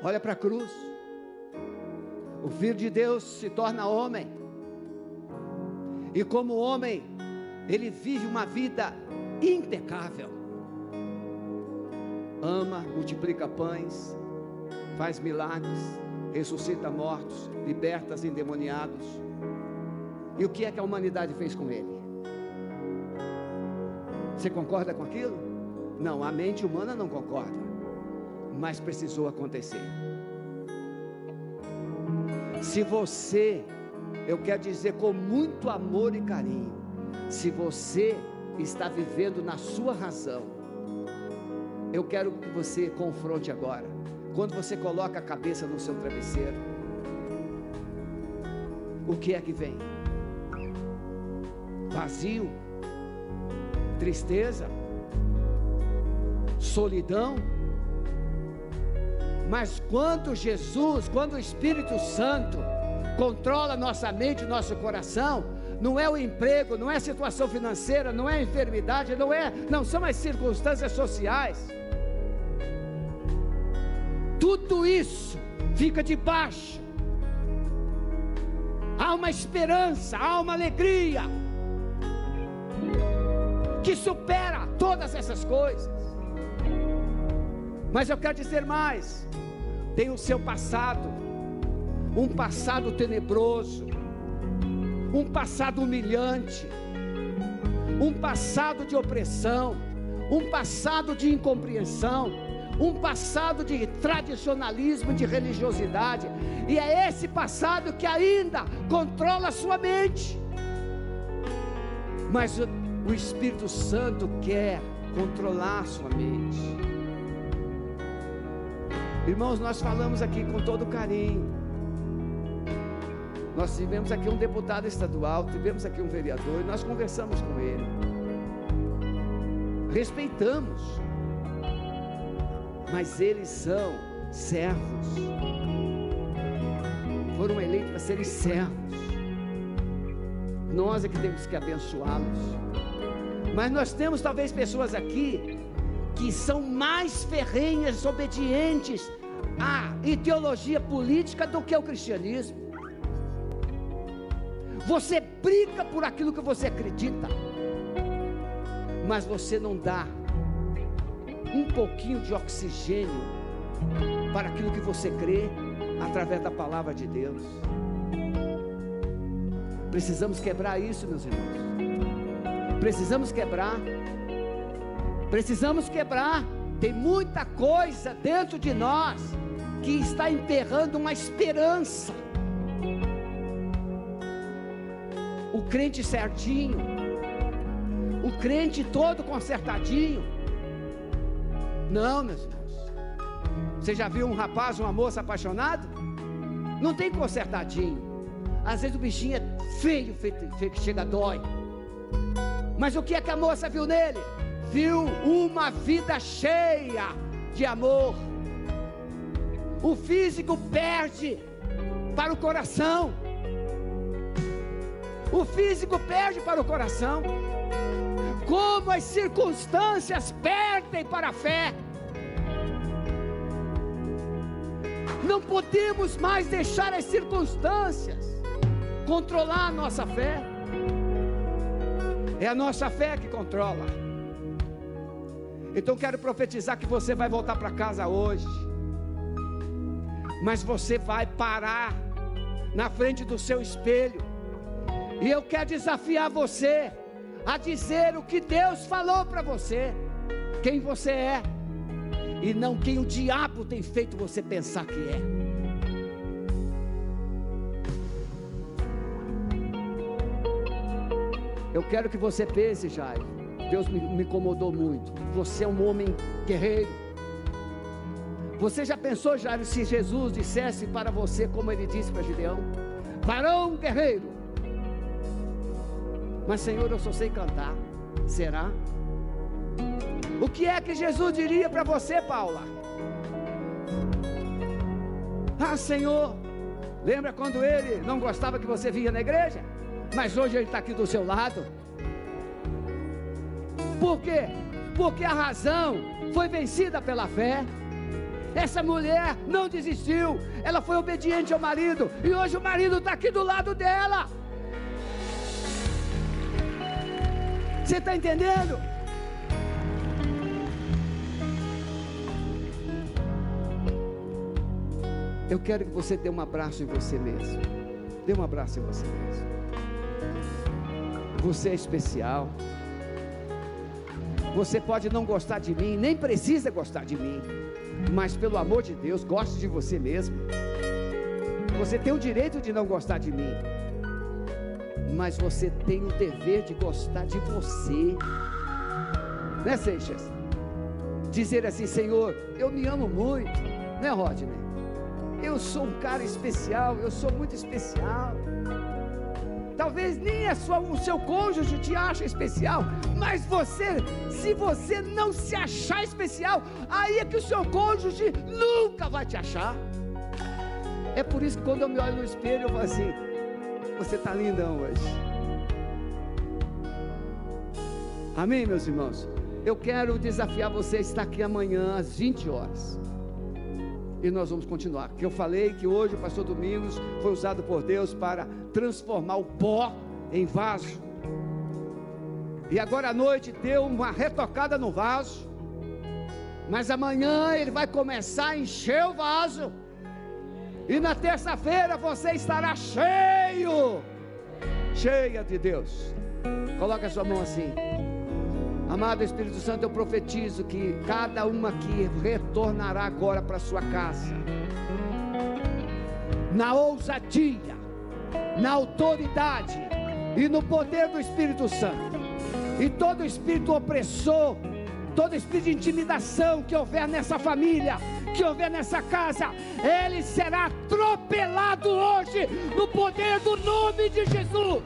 Olha para a cruz. O Filho de Deus se torna homem. E como homem, ele vive uma vida impecável. Ama, multiplica pães, faz milagres, ressuscita mortos, liberta os endemoniados. E o que é que a humanidade fez com ele? Você concorda com aquilo? Não, a mente humana não concorda. Mas precisou acontecer. Se você, eu quero dizer com muito amor e carinho, se você está vivendo na sua razão, eu quero que você confronte agora. Quando você coloca a cabeça no seu travesseiro, o que é que vem? Vazio, tristeza, solidão. Mas quando Jesus, quando o Espírito Santo controla nossa mente, nosso coração, não é o emprego, não é a situação financeira, não é a enfermidade, não é, não são as circunstâncias sociais. Tudo isso fica debaixo. Há uma esperança, há uma alegria que supera todas essas coisas. Mas eu quero dizer mais: tem o seu passado, um passado tenebroso, um passado humilhante, um passado de opressão, um passado de incompreensão, um passado de tradicionalismo, de religiosidade, e é esse passado que ainda controla a sua mente. Mas o Espírito Santo quer controlar a sua mente. Irmãos, nós falamos aqui com todo carinho. Nós tivemos aqui um deputado estadual, tivemos aqui um vereador, e nós conversamos com ele. Respeitamos. Mas eles são servos. Foram eleitos para serem servos. Nós é que temos que abençoá-los. Mas nós temos talvez pessoas aqui que são mais ferrenhas, obedientes à ideologia política do que ao cristianismo. Você briga por aquilo que você acredita, mas você não dá um pouquinho de oxigênio para aquilo que você crê através da palavra de Deus. Precisamos quebrar isso, meus irmãos. Precisamos quebrar. Precisamos quebrar. Tem muita coisa dentro de nós que está enterrando uma esperança. O crente certinho, o crente todo consertadinho. Não, meus irmãos. Você já viu um rapaz, uma moça apaixonado? Não tem consertadinho. Às vezes o bichinho é feio, feio, que chega dói. Mas o que é que a moça viu nele? Viu uma vida cheia de amor. O físico perde para o coração. O físico perde para o coração. Como as circunstâncias perdem para a fé. Não podemos mais deixar as circunstâncias controlar a nossa fé. É a nossa fé que controla. Então quero profetizar que você vai voltar para casa hoje. Mas você vai parar na frente do seu espelho. E eu quero desafiar você a dizer o que Deus falou para você, quem você é, e não quem o diabo tem feito você pensar que é. Eu quero que você pense, Jairo. Deus me, me incomodou muito. Você é um homem guerreiro. Você já pensou já se Jesus dissesse para você como ele disse para Gideão? Varão guerreiro. Mas Senhor, eu só sei cantar. Será? O que é que Jesus diria para você, Paula? Ah, Senhor, lembra quando ele não gostava que você vinha na igreja? Mas hoje ele está aqui do seu lado. Por quê? Porque a razão foi vencida pela fé. Essa mulher não desistiu, ela foi obediente ao marido, e hoje o marido está aqui do lado dela. Você está entendendo? Eu quero que você dê um abraço em você mesmo. Dê um abraço em você mesmo. Você é especial. Você pode não gostar de mim, nem precisa gostar de mim, mas pelo amor de Deus, goste de você mesmo. Você tem o direito de não gostar de mim, mas você tem o dever de gostar de você, né, Seixas? Dizer assim, Senhor, eu me amo muito, né, Rodney? Eu sou um cara especial, eu sou muito especial. Talvez nem a sua, o seu cônjuge te ache especial, mas você, se você não se achar especial, aí é que o seu cônjuge nunca vai te achar. É por isso que quando eu me olho no espelho, eu falo assim: você está lindão hoje. Amém, meus irmãos? Eu quero desafiar você a estar aqui amanhã às 20 horas e nós vamos continuar. Que eu falei que hoje o pastor Domingos foi usado por Deus para transformar o pó em vaso. E agora à noite deu uma retocada no vaso. Mas amanhã ele vai começar a encher o vaso. E na terça-feira você estará cheio, cheia de Deus. Coloque a sua mão assim. Amado Espírito Santo, eu profetizo que cada uma aqui retornará agora para sua casa. Na ousadia, na autoridade e no poder do Espírito Santo. E todo espírito opressor, todo espírito de intimidação que houver nessa família, que houver nessa casa, ele será atropelado hoje no poder do nome de Jesus.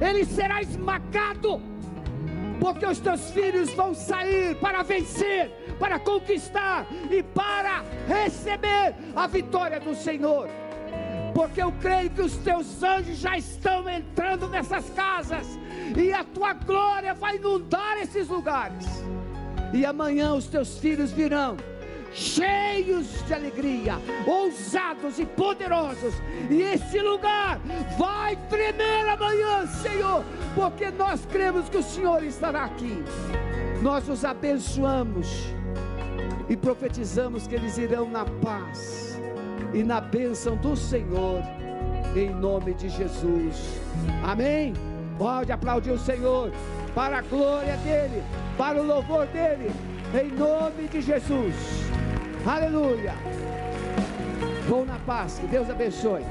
Ele será esmagado porque os teus filhos vão sair para vencer, para conquistar e para receber a vitória do Senhor. Porque eu creio que os teus anjos já estão entrando nessas casas, e a tua glória vai inundar esses lugares. E amanhã os teus filhos virão cheios de alegria, ousados e poderosos, e esse lugar vai tremer amanhã, Senhor, porque nós cremos que o Senhor estará aqui. Nós os abençoamos e profetizamos que eles irão na paz e na bênção do Senhor, em nome de Jesus. Amém. Pode aplaudir o Senhor para a glória dele, para o louvor dele, em nome de Jesus. Aleluia. Vou na paz. Que Deus abençoe.